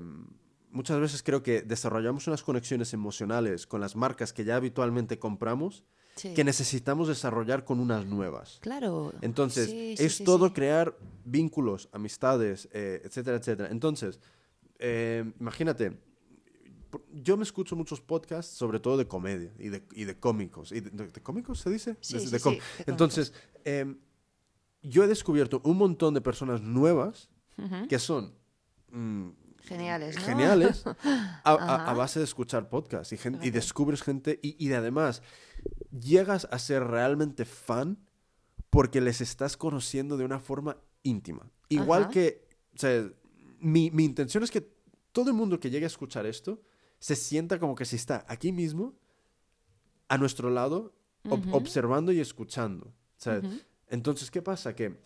muchas veces creo que desarrollamos unas conexiones emocionales con las marcas que ya habitualmente compramos Sí. que necesitamos desarrollar con unas nuevas. Claro. Entonces, Sí, sí, es todo crear vínculos, amistades, eh, etcétera, etcétera. Entonces, eh, imagínate, yo me escucho muchos podcasts, sobre todo de comedia y de, y de cómicos. ¿Y de, de- de cómicos se dice? Sí, De- com-. Entonces, em, yo he descubierto un montón de personas nuevas que son mm, Geniales, ¿no? geniales a, a- a Ajá. base de escuchar podcasts y, gen- y descubres gente y, y además llegas a ser realmente fan porque les estás conociendo de una forma íntima. Igual Ajá. que, o sea, mi, mi intención es que todo el mundo que llegue a escuchar esto se sienta como que si está aquí mismo, a nuestro lado, ob- observando y escuchando. O sea, Ujú. entonces, ¿qué pasa? Que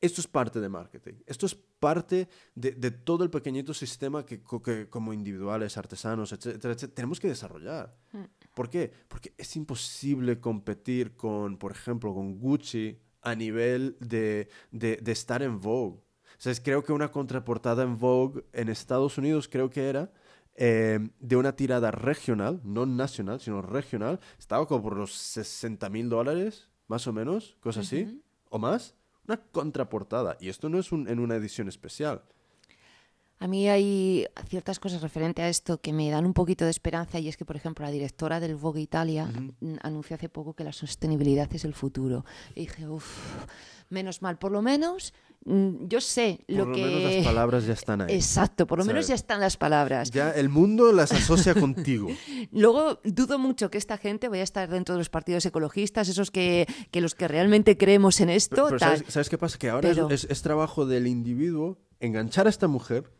esto es parte de marketing. Esto es parte de, de todo el pequeñito sistema que, co- que como individuales, artesanos, etcétera, etcétera, tenemos que desarrollar. Mm. ¿Por qué? Porque es imposible competir con, por ejemplo, con Gucci a nivel de, de- de estar en Vogue. O sea, creo que una contraportada en Vogue en Estados Unidos, creo que era, eh, de una tirada regional, no nacional, sino regional, estaba como por los 60 mil dólares, más o menos, cosas así, Ujú. o más. Una contraportada. Y esto no es un- en una edición especial. A mí hay ciertas cosas referente a esto que me dan un poquito de esperanza y es que, por ejemplo, la directora del Vogue Italia anunció hace poco que la sostenibilidad es el futuro. Y dije, uff, menos mal, por lo menos mm, yo sé Por lo, lo que... menos las palabras ya están ahí. Exacto, por lo menos ya están las palabras. Ya el mundo las asocia contigo. Luego dudo mucho que esta gente vaya a estar dentro de los partidos ecologistas, esos que, que los que realmente creemos en esto. Pero, pero tal. ¿sabes, sabes qué pasa? Que ahora es, es trabajo del individuo enganchar a esta mujer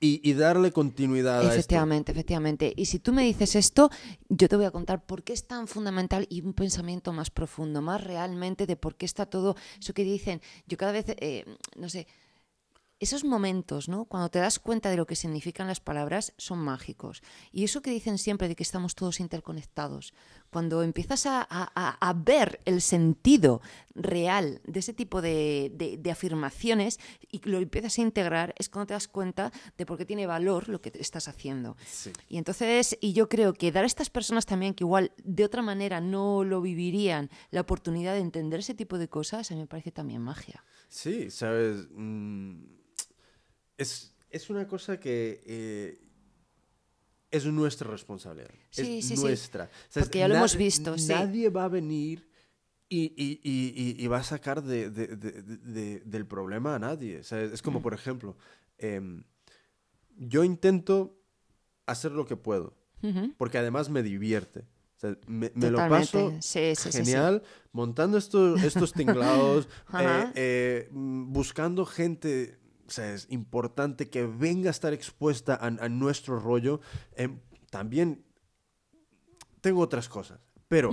y, y darle continuidad a. Efectivamente, efectivamente. Y si tú me dices esto, yo te voy a contar por qué es tan fundamental y un pensamiento más profundo, más realmente de por qué está todo eso que dicen. Yo cada vez, eh, no sé, esos momentos, ¿no? Cuando te das cuenta de lo que significan las palabras, son mágicos. Y eso que dicen siempre de que estamos todos interconectados, cuando empiezas a, a- a- a ver el sentido real de ese tipo de, de- de afirmaciones y lo empiezas a integrar, es cuando te das cuenta de por qué tiene valor lo que estás haciendo. Sí. Y entonces, y yo creo que dar a estas personas también que igual de otra manera no lo vivirían, la oportunidad de entender ese tipo de cosas, a mí me parece también magia. Sí, sabes. Mm, es, es una cosa que eh, es nuestra responsabilidad. Sí, es sí, sí. nuestra. ¿Sabes? Porque ya lo hemos visto, sí. Nadie va a venir y, y- y- y- va a sacar de- de- de- de- del problema a nadie. ¿sabes? Es Mm. como, por ejemplo, em, yo intento hacer lo que puedo, porque además me divierte. Sea, me, me lo paso Sí, sí, genial montando estos, estos tinglados, eh, eh, mm, buscando gente o sea, es importante que venga a estar expuesta a, a nuestro rollo. Em, también tengo otras cosas, pero,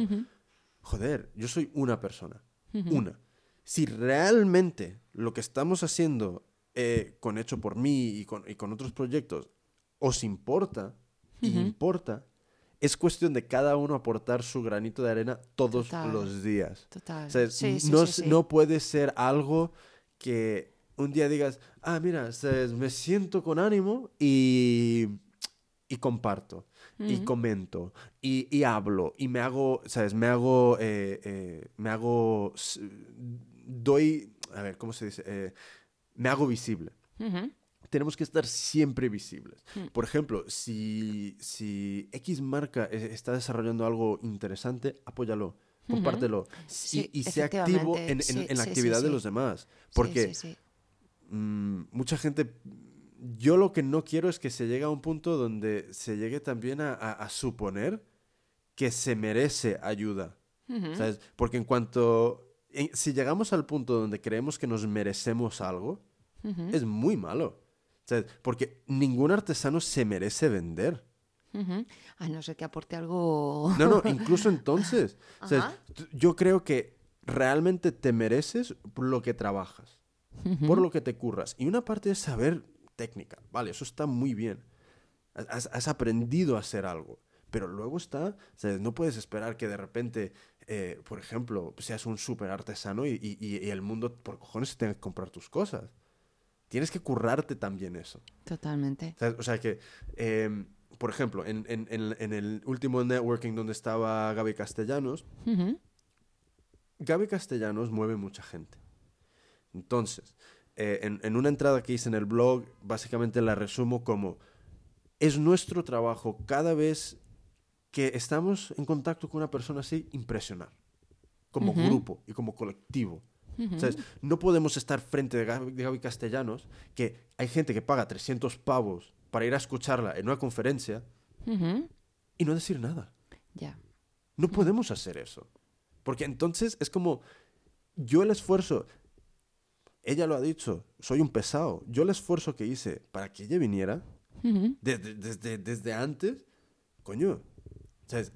joder, yo soy una persona, una. Si realmente lo que estamos haciendo eh, con Hecho por mí y con, y con otros proyectos os importa, y Ujú. importa, es cuestión de cada uno aportar su granito de arena todos Total. los días. Total. O sea, Sí, sí, no, sí, no puede ser algo que un día digas, ah, mira, o sea, me siento con ánimo y, y comparto, y comento, y, y hablo, y me hago, ¿sabes? Me hago, eh, eh, me hago, doy, a ver, ¿cómo se dice? Eh, me hago visible. Tenemos que estar siempre visibles. Hmm. Por ejemplo, si, si X marca eh, está desarrollando algo interesante, apóyalo. compártelo. Sí, y, y sé activo en, en- Sí, en la sí, actividad de los demás. Porque mm, mucha gente... Yo lo que no quiero es que se llegue a un punto donde se llegue también a, a- a suponer que se merece ayuda. ¿sabes? Porque en cuanto... en- si llegamos al punto donde creemos que nos merecemos algo, es muy malo. Porque ningún artesano se merece vender. A no ser que aporte algo. No, no, incluso entonces. Yo creo que realmente te mereces por lo que trabajas, por lo que te curras. Y una parte es saber técnica. Vale, eso está muy bien. Has, has aprendido a hacer algo. Pero luego está, no puedes esperar que de repente, eh, por ejemplo, seas un súper artesano y, y- el mundo por cojones tenga que comprar tus cosas. Tienes que currarte también eso. Totalmente. O sea que, em, por ejemplo, en, en- en- en el último networking donde estaba Gaby Castellanos. Gaby Castellanos mueve mucha gente. Entonces, eh, en, en una entrada que hice en el blog, básicamente la resumo como, es nuestro trabajo cada vez que estamos en contacto con una persona así, impresionar. Como grupo y como colectivo. No podemos estar frente de Gaby, de Gaby Castellanos, que hay gente que paga 300 pavos para ir a escucharla en una conferencia y no decir nada. Ya. No podemos hacer eso. Porque entonces es como, yo el esfuerzo, ella lo ha dicho, soy un pesado, yo el esfuerzo que hice para que ella viniera, desde, desde, desde antes, coño, ¿sabes?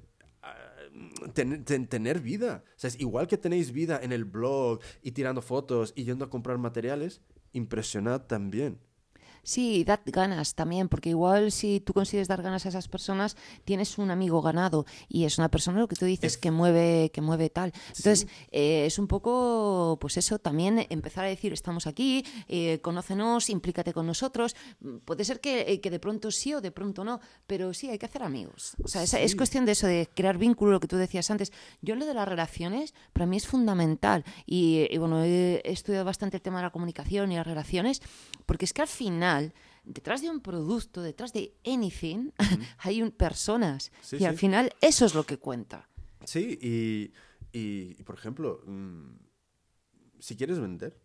Ten- ten- tener vida. ¿Sabes? Igual que tenéis vida en el blog y tirando fotos y yendo a comprar materiales, impresionad también. Sí, dad ganas también, porque igual si tú consigues dar ganas a esas personas, tienes un amigo ganado y es una persona lo que tú dices Es- que mueve, que mueve tal. Entonces, eh, es un poco, pues eso, también empezar a decir, estamos aquí, eh, conócenos, implícate con nosotros. Puede ser que, eh, que de pronto sí o de pronto no, pero sí, hay que hacer amigos. O sea, es, cuestión de eso, de crear vínculo, lo que tú decías antes. Yo lo de las relaciones, para mí es fundamental. Y, y bueno, he, he estudiado bastante el tema de la comunicación y las relaciones, porque es que al final, detrás de un producto, detrás de anything, hay un, personas. Sí, y al final, eso es lo que cuenta. Sí, y, y, y, por ejemplo, mm, si quieres vender,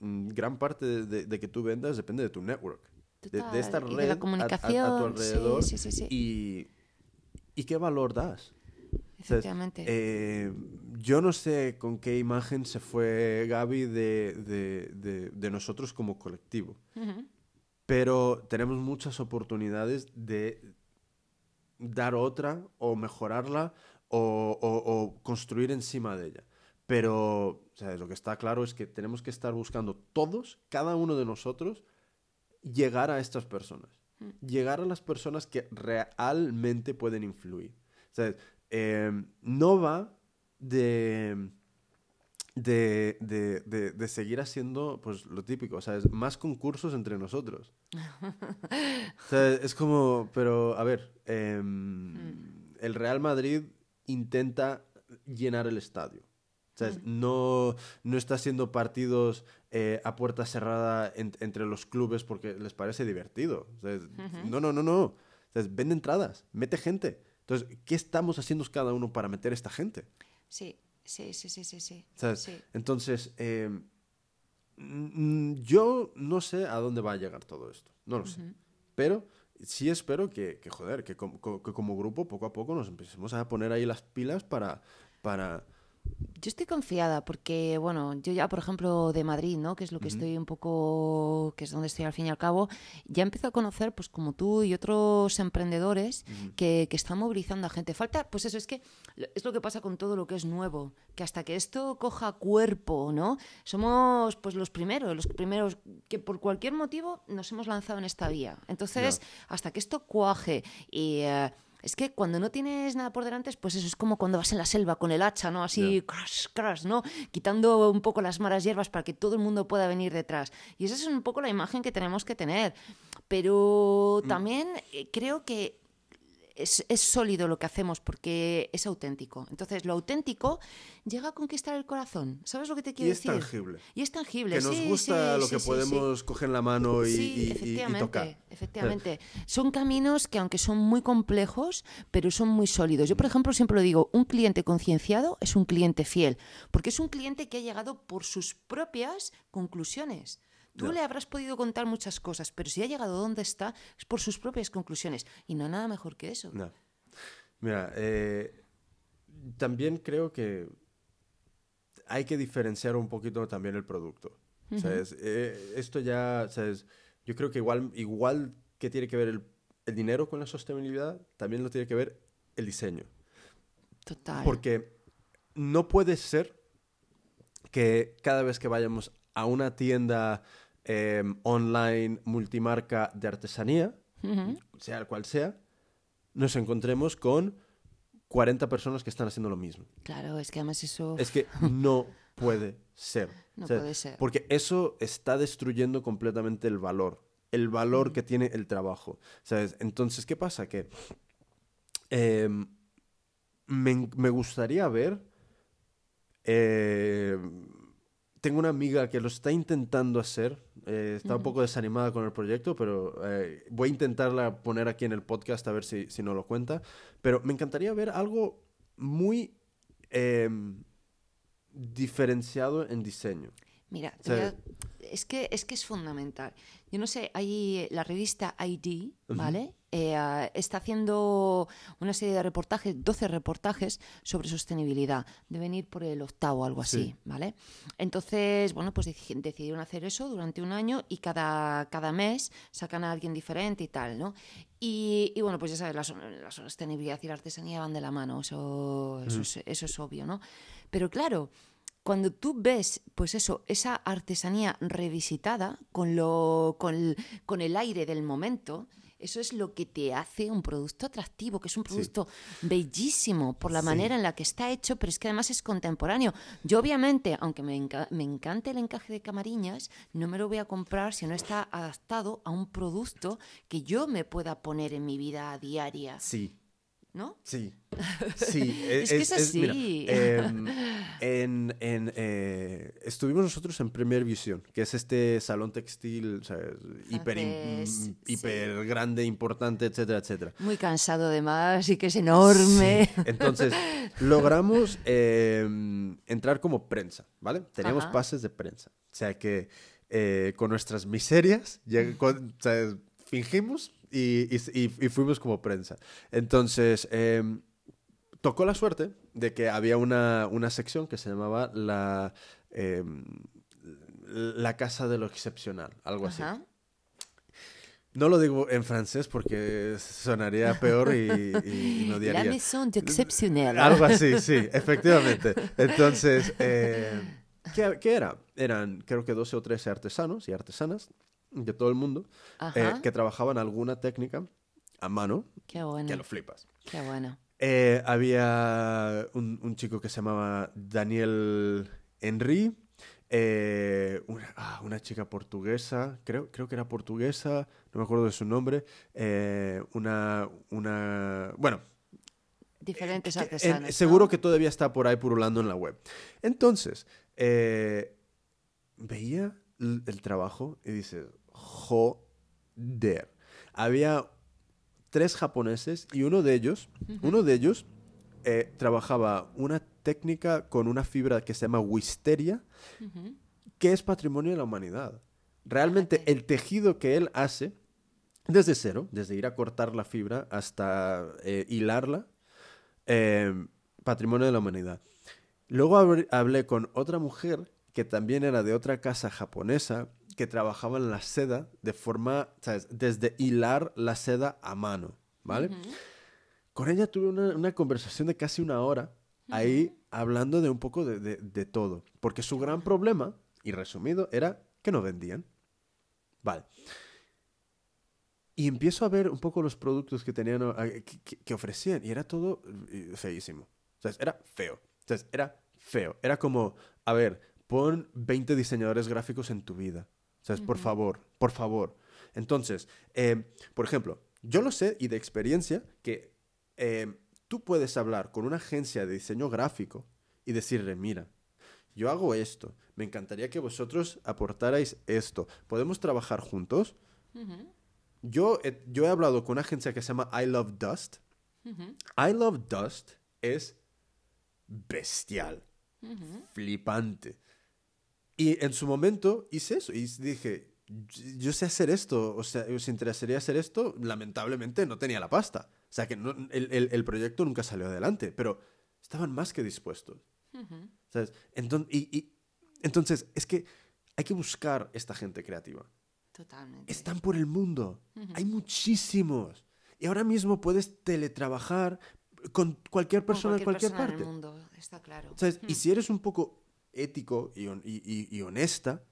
mm, gran parte de, de- de que tú vendas depende de tu network. De, esta y red de la a- a- a, tu comunicación, alrededor sí. Y, y qué valor das. Eh, yo no sé con qué imagen se fue Gaby de, de- de- de nosotros como colectivo, pero tenemos muchas oportunidades de dar otra o mejorarla o, o- o construir encima de ella. Pero ¿sabes? lo que está claro es que tenemos que estar buscando todos, cada uno de nosotros, llegar a estas personas. Llegar a las personas que realmente pueden influir. ¿Sabes? Eh, no va de, de, de- de- seguir haciendo pues, lo típico, ¿sabes? Más concursos entre nosotros. O sea, es como, pero a ver, em, el Real Madrid intenta llenar el estadio. ¿sabes? No, no está haciendo partidos eh, a puerta cerrada en- entre los clubes porque les parece divertido. ¿sabes? No, no, no, no. ¿Sabes? Vende entradas, mete gente. Entonces, ¿qué estamos haciendo cada uno para meter esta gente? Sí, sí, sí, sí, sí. sí. ¿Sabes? Sí. Entonces, eh, yo no sé a dónde va a llegar todo esto. No lo sé. Pero sí espero que, que, joder, que, com- que como grupo poco a poco nos empecemos a poner ahí las pilas para... para Yo estoy confiada porque, bueno, yo ya, por ejemplo, de Madrid, ¿no? Que es lo que estoy un poco, que es donde estoy al fin y al cabo, ya empiezo a conocer, pues como tú y otros emprendedores que, que están movilizando a gente. Falta, pues eso, es que es lo que pasa con todo lo que es nuevo, que hasta que esto coja cuerpo, ¿no? Somos, pues los primeros, los primeros que por cualquier motivo nos hemos lanzado en esta vía. Entonces, hasta que esto cuaje y... eh, es que cuando no tienes nada por delante, pues eso es como cuando vas en la selva con el hacha, ¿no? Así, crash, crash, ¿no? Quitando un poco las malas hierbas para que todo el mundo pueda venir detrás. Y esa es un poco la imagen que tenemos que tener. Pero también eh, creo que es, es sólido lo que hacemos porque es auténtico. Entonces, lo auténtico llega a conquistar el corazón. ¿Sabes lo que te quiero Y es decir? tangible. Y es tangible. Que nos sí, gusta sí, lo sí, que podemos coger en la mano y, y- tocar. efectivamente. Son caminos que aunque son muy complejos, pero son muy sólidos. Yo, por ejemplo, siempre lo digo, un cliente concienciado es un cliente fiel, porque es un cliente que ha llegado por sus propias conclusiones. Tú le habrás podido contar muchas cosas, pero si ha llegado donde está, es por sus propias conclusiones. Y no nada mejor que eso. No. Mira, eh, también creo que hay que diferenciar un poquito también el producto. ¿sabes? Eh, esto ya, ¿sabes? Yo creo que igual, igual que tiene que ver el, el dinero con la sostenibilidad, también lo tiene que ver el diseño. Total. Porque no puede ser que cada vez que vayamos a una tienda eh, online multimarca de artesanía, sea el cual sea, nos encontremos con 40 personas que están haciendo lo mismo. Claro, es que además eso... Es que no puede ser. No puede ser. Porque eso está destruyendo completamente el valor, el valor que tiene el trabajo. ¿sabes? Entonces, ¿qué pasa? Que em, me, me gustaría ver... eh, tengo una amiga que lo está intentando hacer, eh, está un poco desanimada con el proyecto, pero eh, voy a intentarla poner aquí en el podcast a ver si, si no lo cuenta. Pero me encantaría ver algo muy em, diferenciado en diseño. Mira, O sea, es, que, es que es fundamental. Yo no sé, hay la revista ID, ¿vale? Eh, está haciendo una serie de reportajes, 12 reportajes sobre sostenibilidad. Deben ir por el octavo algo así, Sí. ¿vale? Entonces, bueno, pues deci- decidieron hacer eso durante un año y cada, cada mes sacan a alguien diferente y tal, ¿no? Y, y bueno, pues ya sabes, la, la sostenibilidad y la artesanía van de la mano, eso, eso, es, eso es obvio, ¿no? Pero claro, cuando tú ves, pues eso, esa artesanía revisitada con, lo, con, el, con el aire del momento, eso es lo que te hace un producto atractivo, que es un producto bellísimo por la Sí. manera en la que está hecho, pero es que además es contemporáneo. Yo obviamente, aunque me, enca- me encante el encaje de camariñas, no me lo voy a comprar si no está adaptado a un producto que yo me pueda poner en mi vida diaria, Sí, ¿no? Sí, sí. Es que es mira, así. em, en, en, eh, estuvimos nosotros en Premier Vision, que es este salón textil, o sea, hiper, Francés, hiper grande, importante, etcétera, etcétera. Muy cansado además y que es enorme. Sí. Entonces, logramos em, entrar como prensa, ¿vale? Teníamos Ajá. pases de prensa. O sea que eh, con nuestras miserias, lleg- con- o sea, fingimos y, y- y- fuimos como prensa. Entonces, em, tocó la suerte de que había una, una sección que se llamaba la, em, la Casa de lo Excepcional, algo así. Ajá. No lo digo en francés porque sonaría peor y, y- y me La odiaría. maison d'exceptionnel. Algo así, sí, efectivamente. Entonces, eh, ¿qué, qué era? Eran, creo que 12 o 13 artesanos y artesanas de todo el mundo eh, que trabajaban alguna técnica a mano Qué bueno. que lo flipas. Qué bueno. Eh, había un, un chico que se llamaba Daniel Henry, eh, una, ah, una chica portuguesa, creo, creo que era portuguesa, no me acuerdo de su nombre, una, una, bueno, Diferentes en- artesanos. seguro ¿no? que todavía está por ahí purulando en la web. Entonces, eh, veía el trabajo y dices, joder. Había tres japoneses y uno de ellos, uno de ellos eh, trabajaba una técnica con una fibra que se llama wisteria, que es patrimonio de la humanidad. Realmente el tejido que él hace, desde cero, desde ir a cortar la fibra hasta eh, hilarla, eh, patrimonio de la humanidad. Luego habl- hablé con otra mujer que también era de otra casa japonesa que trabajaba en la seda de forma, ¿sabes? Desde hilar la seda a mano, ¿vale? Con ella tuve una, una conversación de casi una hora ahí hablando de un poco de, de- de todo. Porque su gran problema, y resumido, era que no vendían. Vale. Y empiezo a ver un poco los productos que tenían, que, que- que ofrecían, y era todo eh, feísimo. O sea, era feo. O sea, era feo. Era como, a ver, pon 20 diseñadores gráficos en tu vida. O sea, por favor, por favor. Entonces, eh, por ejemplo, yo lo sé y de experiencia que eh, tú puedes hablar con una agencia de diseño gráfico y decirle, mira, yo hago esto, me encantaría que vosotros aportarais esto, ¿podemos trabajar juntos? yo, he, yo he hablado con una agencia que se llama I Love Dust. I Love Dust es bestial, flipante. Y en su momento hice eso y dije, yo sé hacer esto, o sea, os interesaría hacer esto, lamentablemente no tenía la pasta. O sea, que el, el, proyecto nunca salió adelante, pero estaban más que dispuestos. ¿Sabes? Entonces, y, entonces, es que hay que buscar esta gente creativa. Totalmente. Están por el mundo. Hay muchísimos. Y ahora mismo puedes teletrabajar con cualquier persona en cualquier parte. mundo, está claro. ¿Sabes? Y si eres un poco ético y, y, honesta,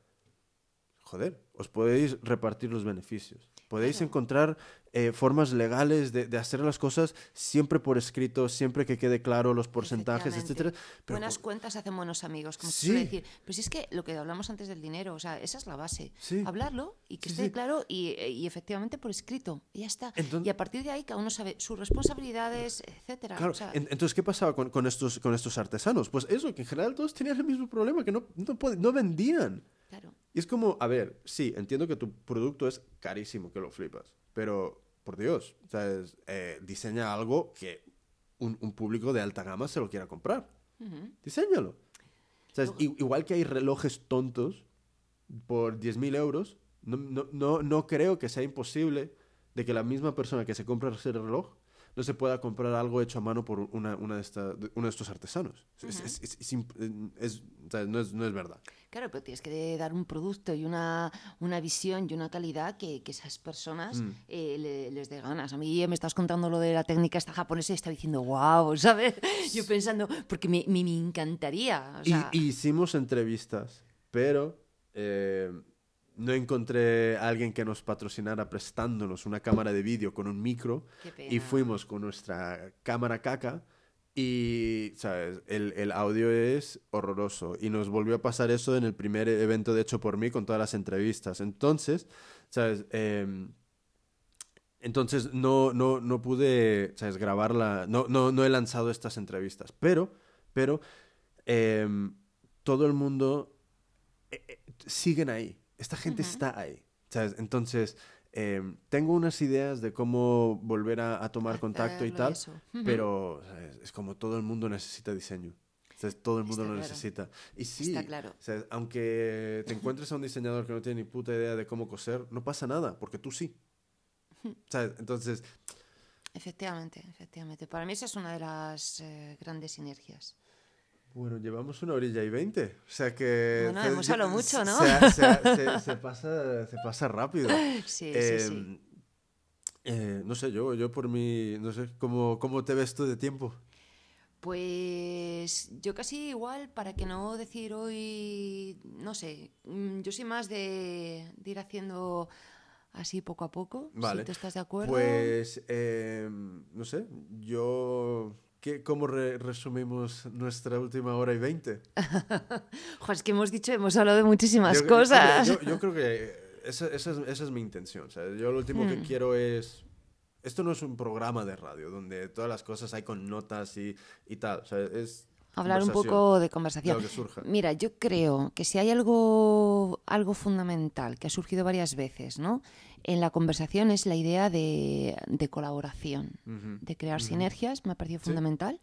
joder, os podéis repartir los beneficios. Podéis encontrar eh, formas legales de, de, hacer las cosas siempre por escrito, siempre que quede claro los porcentajes, etcétera. Buenas cuentas hacen buenos amigos, como suele decir. Pero si es que lo que hablamos antes del dinero, o sea, esa es la base. Hablarlo y que esté claro y, y, efectivamente por escrito. Y ya está. y a partir de ahí cada uno sabe sus responsabilidades, etcétera. Claro. entonces, ¿qué pasaba con, con, estos, con estos artesanos? Pues eso, que en general todos tenían el mismo problema, que no, no, no vendían. Y es como, a ver, sí, entiendo que tu producto es carísimo, que lo flipas, pero por Dios, ¿sabes? Eh, diseña algo que un, público de alta gama se lo quiera comprar. Diseñalo. igual que hay relojes tontos por 10.000 euros, no, no, no, no creo que sea imposible de que la misma persona que se compra ese reloj no se pueda comprar algo hecho a mano por una, una de uno de estos artesanos. no, es, no es verdad. Claro, pero tienes que dar un producto y una, una visión y una calidad que, que esas personas mm. eh, les dé ganas. A mí me estás contando lo de la técnica esta japonesa y estaba diciendo, wow, ¿sabes? Yo pensando, porque me, me, encantaría. y, hicimos entrevistas, pero... Eh, no encontré a alguien que nos patrocinara prestándonos una cámara de vídeo con un micro y fuimos con nuestra cámara caca y, ¿sabes? El, el, audio es horroroso y nos volvió a pasar eso en el primer evento de hecho por mí con todas las entrevistas. Entonces, ¿sabes? Em, entonces no, no, no pude, ¿sabes? Grabarla, no, no, no he lanzado estas entrevistas, pero, pero em, todo el mundo eh, eh, siguen ahí esta gente está ahí. ¿sabes? Entonces, em, tengo unas ideas de cómo volver a, tomar contacto y tal, pero es como todo el mundo necesita diseño. Todo el mundo lo necesita. Y sí, claro. aunque te encuentres a un diseñador que no tiene ni puta idea de cómo coser, no pasa nada, porque tú sí. ¿Sabes? Entonces... Efectivamente, efectivamente. Para mí esa es una de las eh, grandes sinergias. Bueno, llevamos una orilla y veinte. O sea que. Bueno, hemos hablado mucho, ¿no? Se, pasa, se pasa rápido. Sí, sí, sí. Em, eh, no sé, yo, yo por mí. No sé, ¿cómo, ¿cómo te ves tú de tiempo? Pues yo casi igual, para que no decir hoy. No sé, mm, yo soy más de, ir haciendo así poco a poco. Vale. Si tú estás de acuerdo. Pues. Em, no sé, yo ¿Cómo resumimos nuestra última hora y veinte? es que hemos dicho, hemos hablado de muchísimas cosas. Yo, creo que esa, esa, es, esa, es, mi intención. yo lo último que hmm. quiero es... Esto no es un programa de radio donde todas las cosas hay con notas y, y tal. es hablar un poco de conversación. Mira, yo creo que si hay algo, algo fundamental que ha surgido varias veces ¿no? En la conversación es la idea de, colaboración, de crear sinergias, me ha parecido fundamental.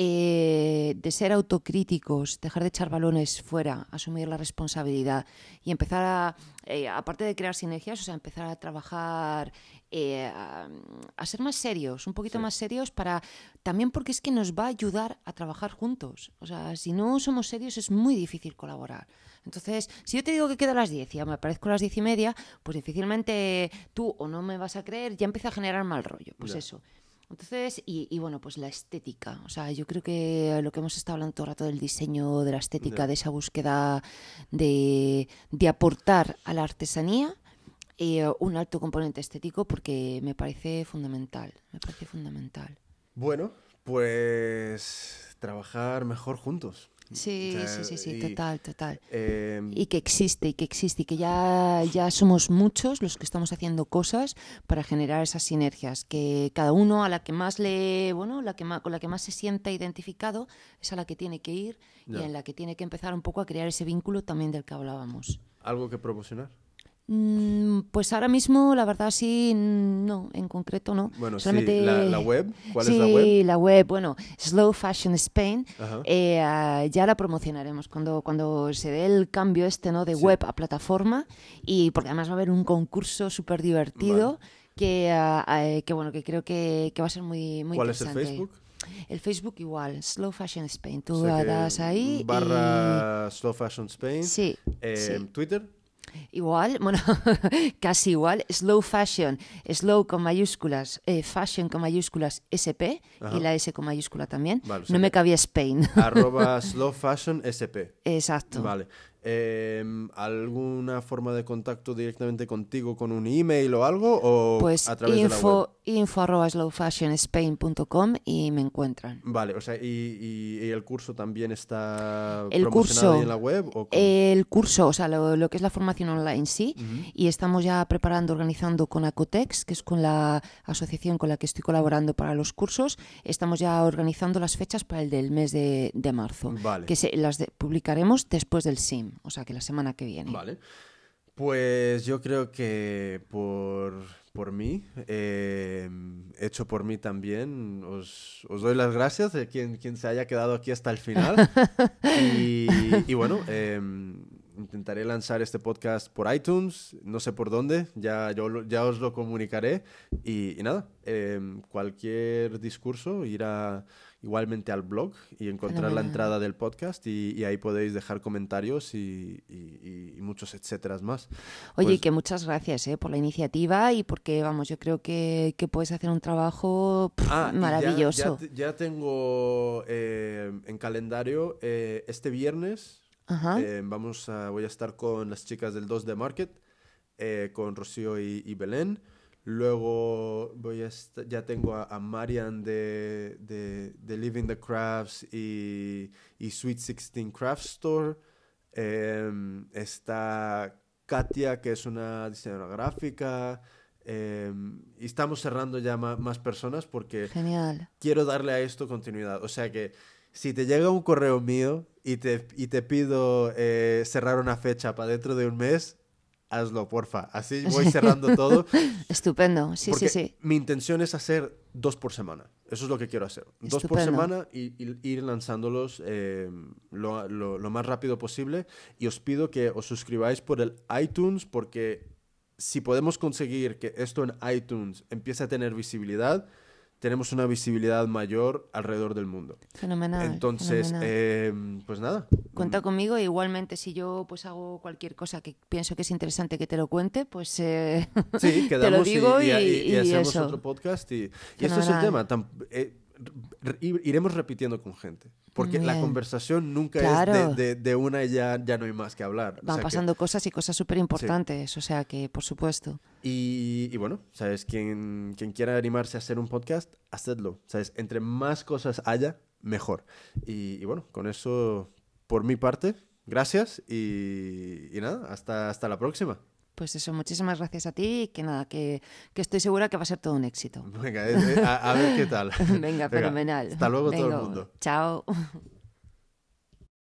Eh, de ser autocríticos, dejar de echar balones fuera, asumir la responsabilidad y empezar a, eh, aparte de crear sinergias, o sea, empezar a trabajar, eh, a, ser más serios, un poquito más serios para, también porque es que nos va a ayudar a trabajar juntos. O sea, si no somos serios es muy difícil colaborar. Entonces, si yo te digo que quedo a las 10 y me aparezco a las 10 y media, pues difícilmente tú o no me vas a creer, ya empieza a generar mal rollo. Pues eso. Entonces, y, bueno, pues la estética. O sea, yo creo que lo que hemos estado hablando todo el rato del diseño, de la estética, de esa búsqueda de, aportar a la artesanía eh, un alto componente estético porque me parece fundamental. Me parece fundamental. Bueno, pues trabajar mejor juntos. Sí, O sea, sí, sí, sí, y, total, total. eh, Y que existe, y que existe, y que ya, ya somos muchos los que estamos haciendo cosas para generar esas sinergias, que cada uno a la que más le, bueno, la que más, con la que más se sienta identificado es a la que tiene que ir y en la que tiene que empezar un poco a crear ese vínculo también del que hablábamos. ¿Algo que promocionar? Mm, Pues ahora mismo, la verdad, sí, no, en concreto no. Bueno, sí, Solamente- la, la web. ¿Cuál sí, es la web? la web, bueno, Slow Fashion Spain. Eh, ah, ya la promocionaremos cuando, cuando se dé el cambio este, ¿no? De Sí. web a plataforma y porque además va a haber un concurso súper divertido que, ah, que, bueno, que creo que, que va a ser muy, muy ¿Cuál es el. Facebook? El Facebook igual, Slow Fashion Spain. Tú O sea das ahí Barra Slow Fashion Spain. Sí, Eh, sí. Twitter. Igual, bueno, casi igual. Slow Fashion, Slow con mayúsculas, eh, Fashion con mayúsculas SP Ajá. y la S con mayúscula también. Vale, o sea no me cabía Spain. arroba Slow Fashion SP. Exacto. Vale. Eh, ¿Alguna forma de contacto directamente contigo con un email o algo? ¿O Pues a través de la web? info, info arroba slowfashionspain.com y me encuentran. Vale, o sea, ¿y, y- y el curso también está El promocionado curso, en la web? ¿o? El curso, o sea, lo, lo que es la formación online sí, y estamos ya preparando, organizando con Acotex, que es con la asociación con la que estoy colaborando para los cursos, estamos ya organizando las fechas para el del mes de, de marzo, Vale. que se, las de- publicaremos después del SIM, o sea, que la semana que viene. Vale. Pues yo creo que por, por mí, eh, hecho por mí también, os, os doy las gracias de quien, quien se haya quedado aquí hasta el final. y, y bueno, eh, intentaré lanzar este podcast por iTunes, no sé por dónde, ya, yo, ya os lo comunicaré. Y, y nada, eh, cualquier discurso irá igualmente al blog y encontrar la Fenomenal. entrada del podcast y, y ahí podéis dejar comentarios y, y- y muchos etcéteras más. Oye, Pues- y que muchas gracias eh, por la iniciativa y porque, vamos, yo creo que, que puedes hacer un trabajo pff, Ah, ya- maravilloso. Ya, te- ya tengo eh, en calendario eh, este viernes. Ajá. vamos a, voy a estar con las chicas del 2 de Market, con Rocío y Belén. Luego voy a ya tengo a, a Marian de, de, de Living the Crafts y, y Sweet 16 Craft Store. Em, está Katia, que es una diseñadora gráfica. em, y estamos cerrando ya más personas porque Genial. quiero darle a esto continuidad. O sea que si te llega un correo mío y te, y te pido eh, cerrar una fecha para dentro de un mes, hazlo, porfa. Así voy cerrando todo. Estupendo. Sí, porque sí, sí. mi intención es hacer dos por semana. Eso es lo que quiero hacer. Dos por Estupendo. semana y, y ir lanzándolos eh, lo, lo- lo más rápido posible. Y os pido que os suscribáis por el iTunes porque si podemos conseguir que esto en iTunes empiece a tener visibilidad, tenemos una visibilidad mayor alrededor del mundo. Fenomenal. Entonces, fenomenal. eh, pues nada. Cuenta conmigo e igualmente si yo pues hago cualquier cosa que pienso que es interesante que te lo cuente, pues eh, Sí, te lo quedamos y- digo y, y, y- y hacemos eso. otro podcast. Y, esto es el tema. tam- eh, iremos repitiendo con gente. Porque la conversación nunca Claro. es de, de- de una y ya, ya no hay más que hablar. O Van que- pasando cosas y cosas súper importantes, o sea que por supuesto. y, y bueno, ¿sabes? Quien, quien quiera animarse a hacer un podcast, hacedlo. ¿Sabes? Entre más cosas haya, mejor. Y, y bueno, con eso, por mi parte, gracias y, y nada, hasta, hasta la próxima. Pues eso, muchísimas gracias a ti y que nada, que, que estoy segura que va a ser todo un éxito. Venga, eh, eh, a, a ver qué tal. Venga, fenomenal. Hasta luego todo el mundo. Chao.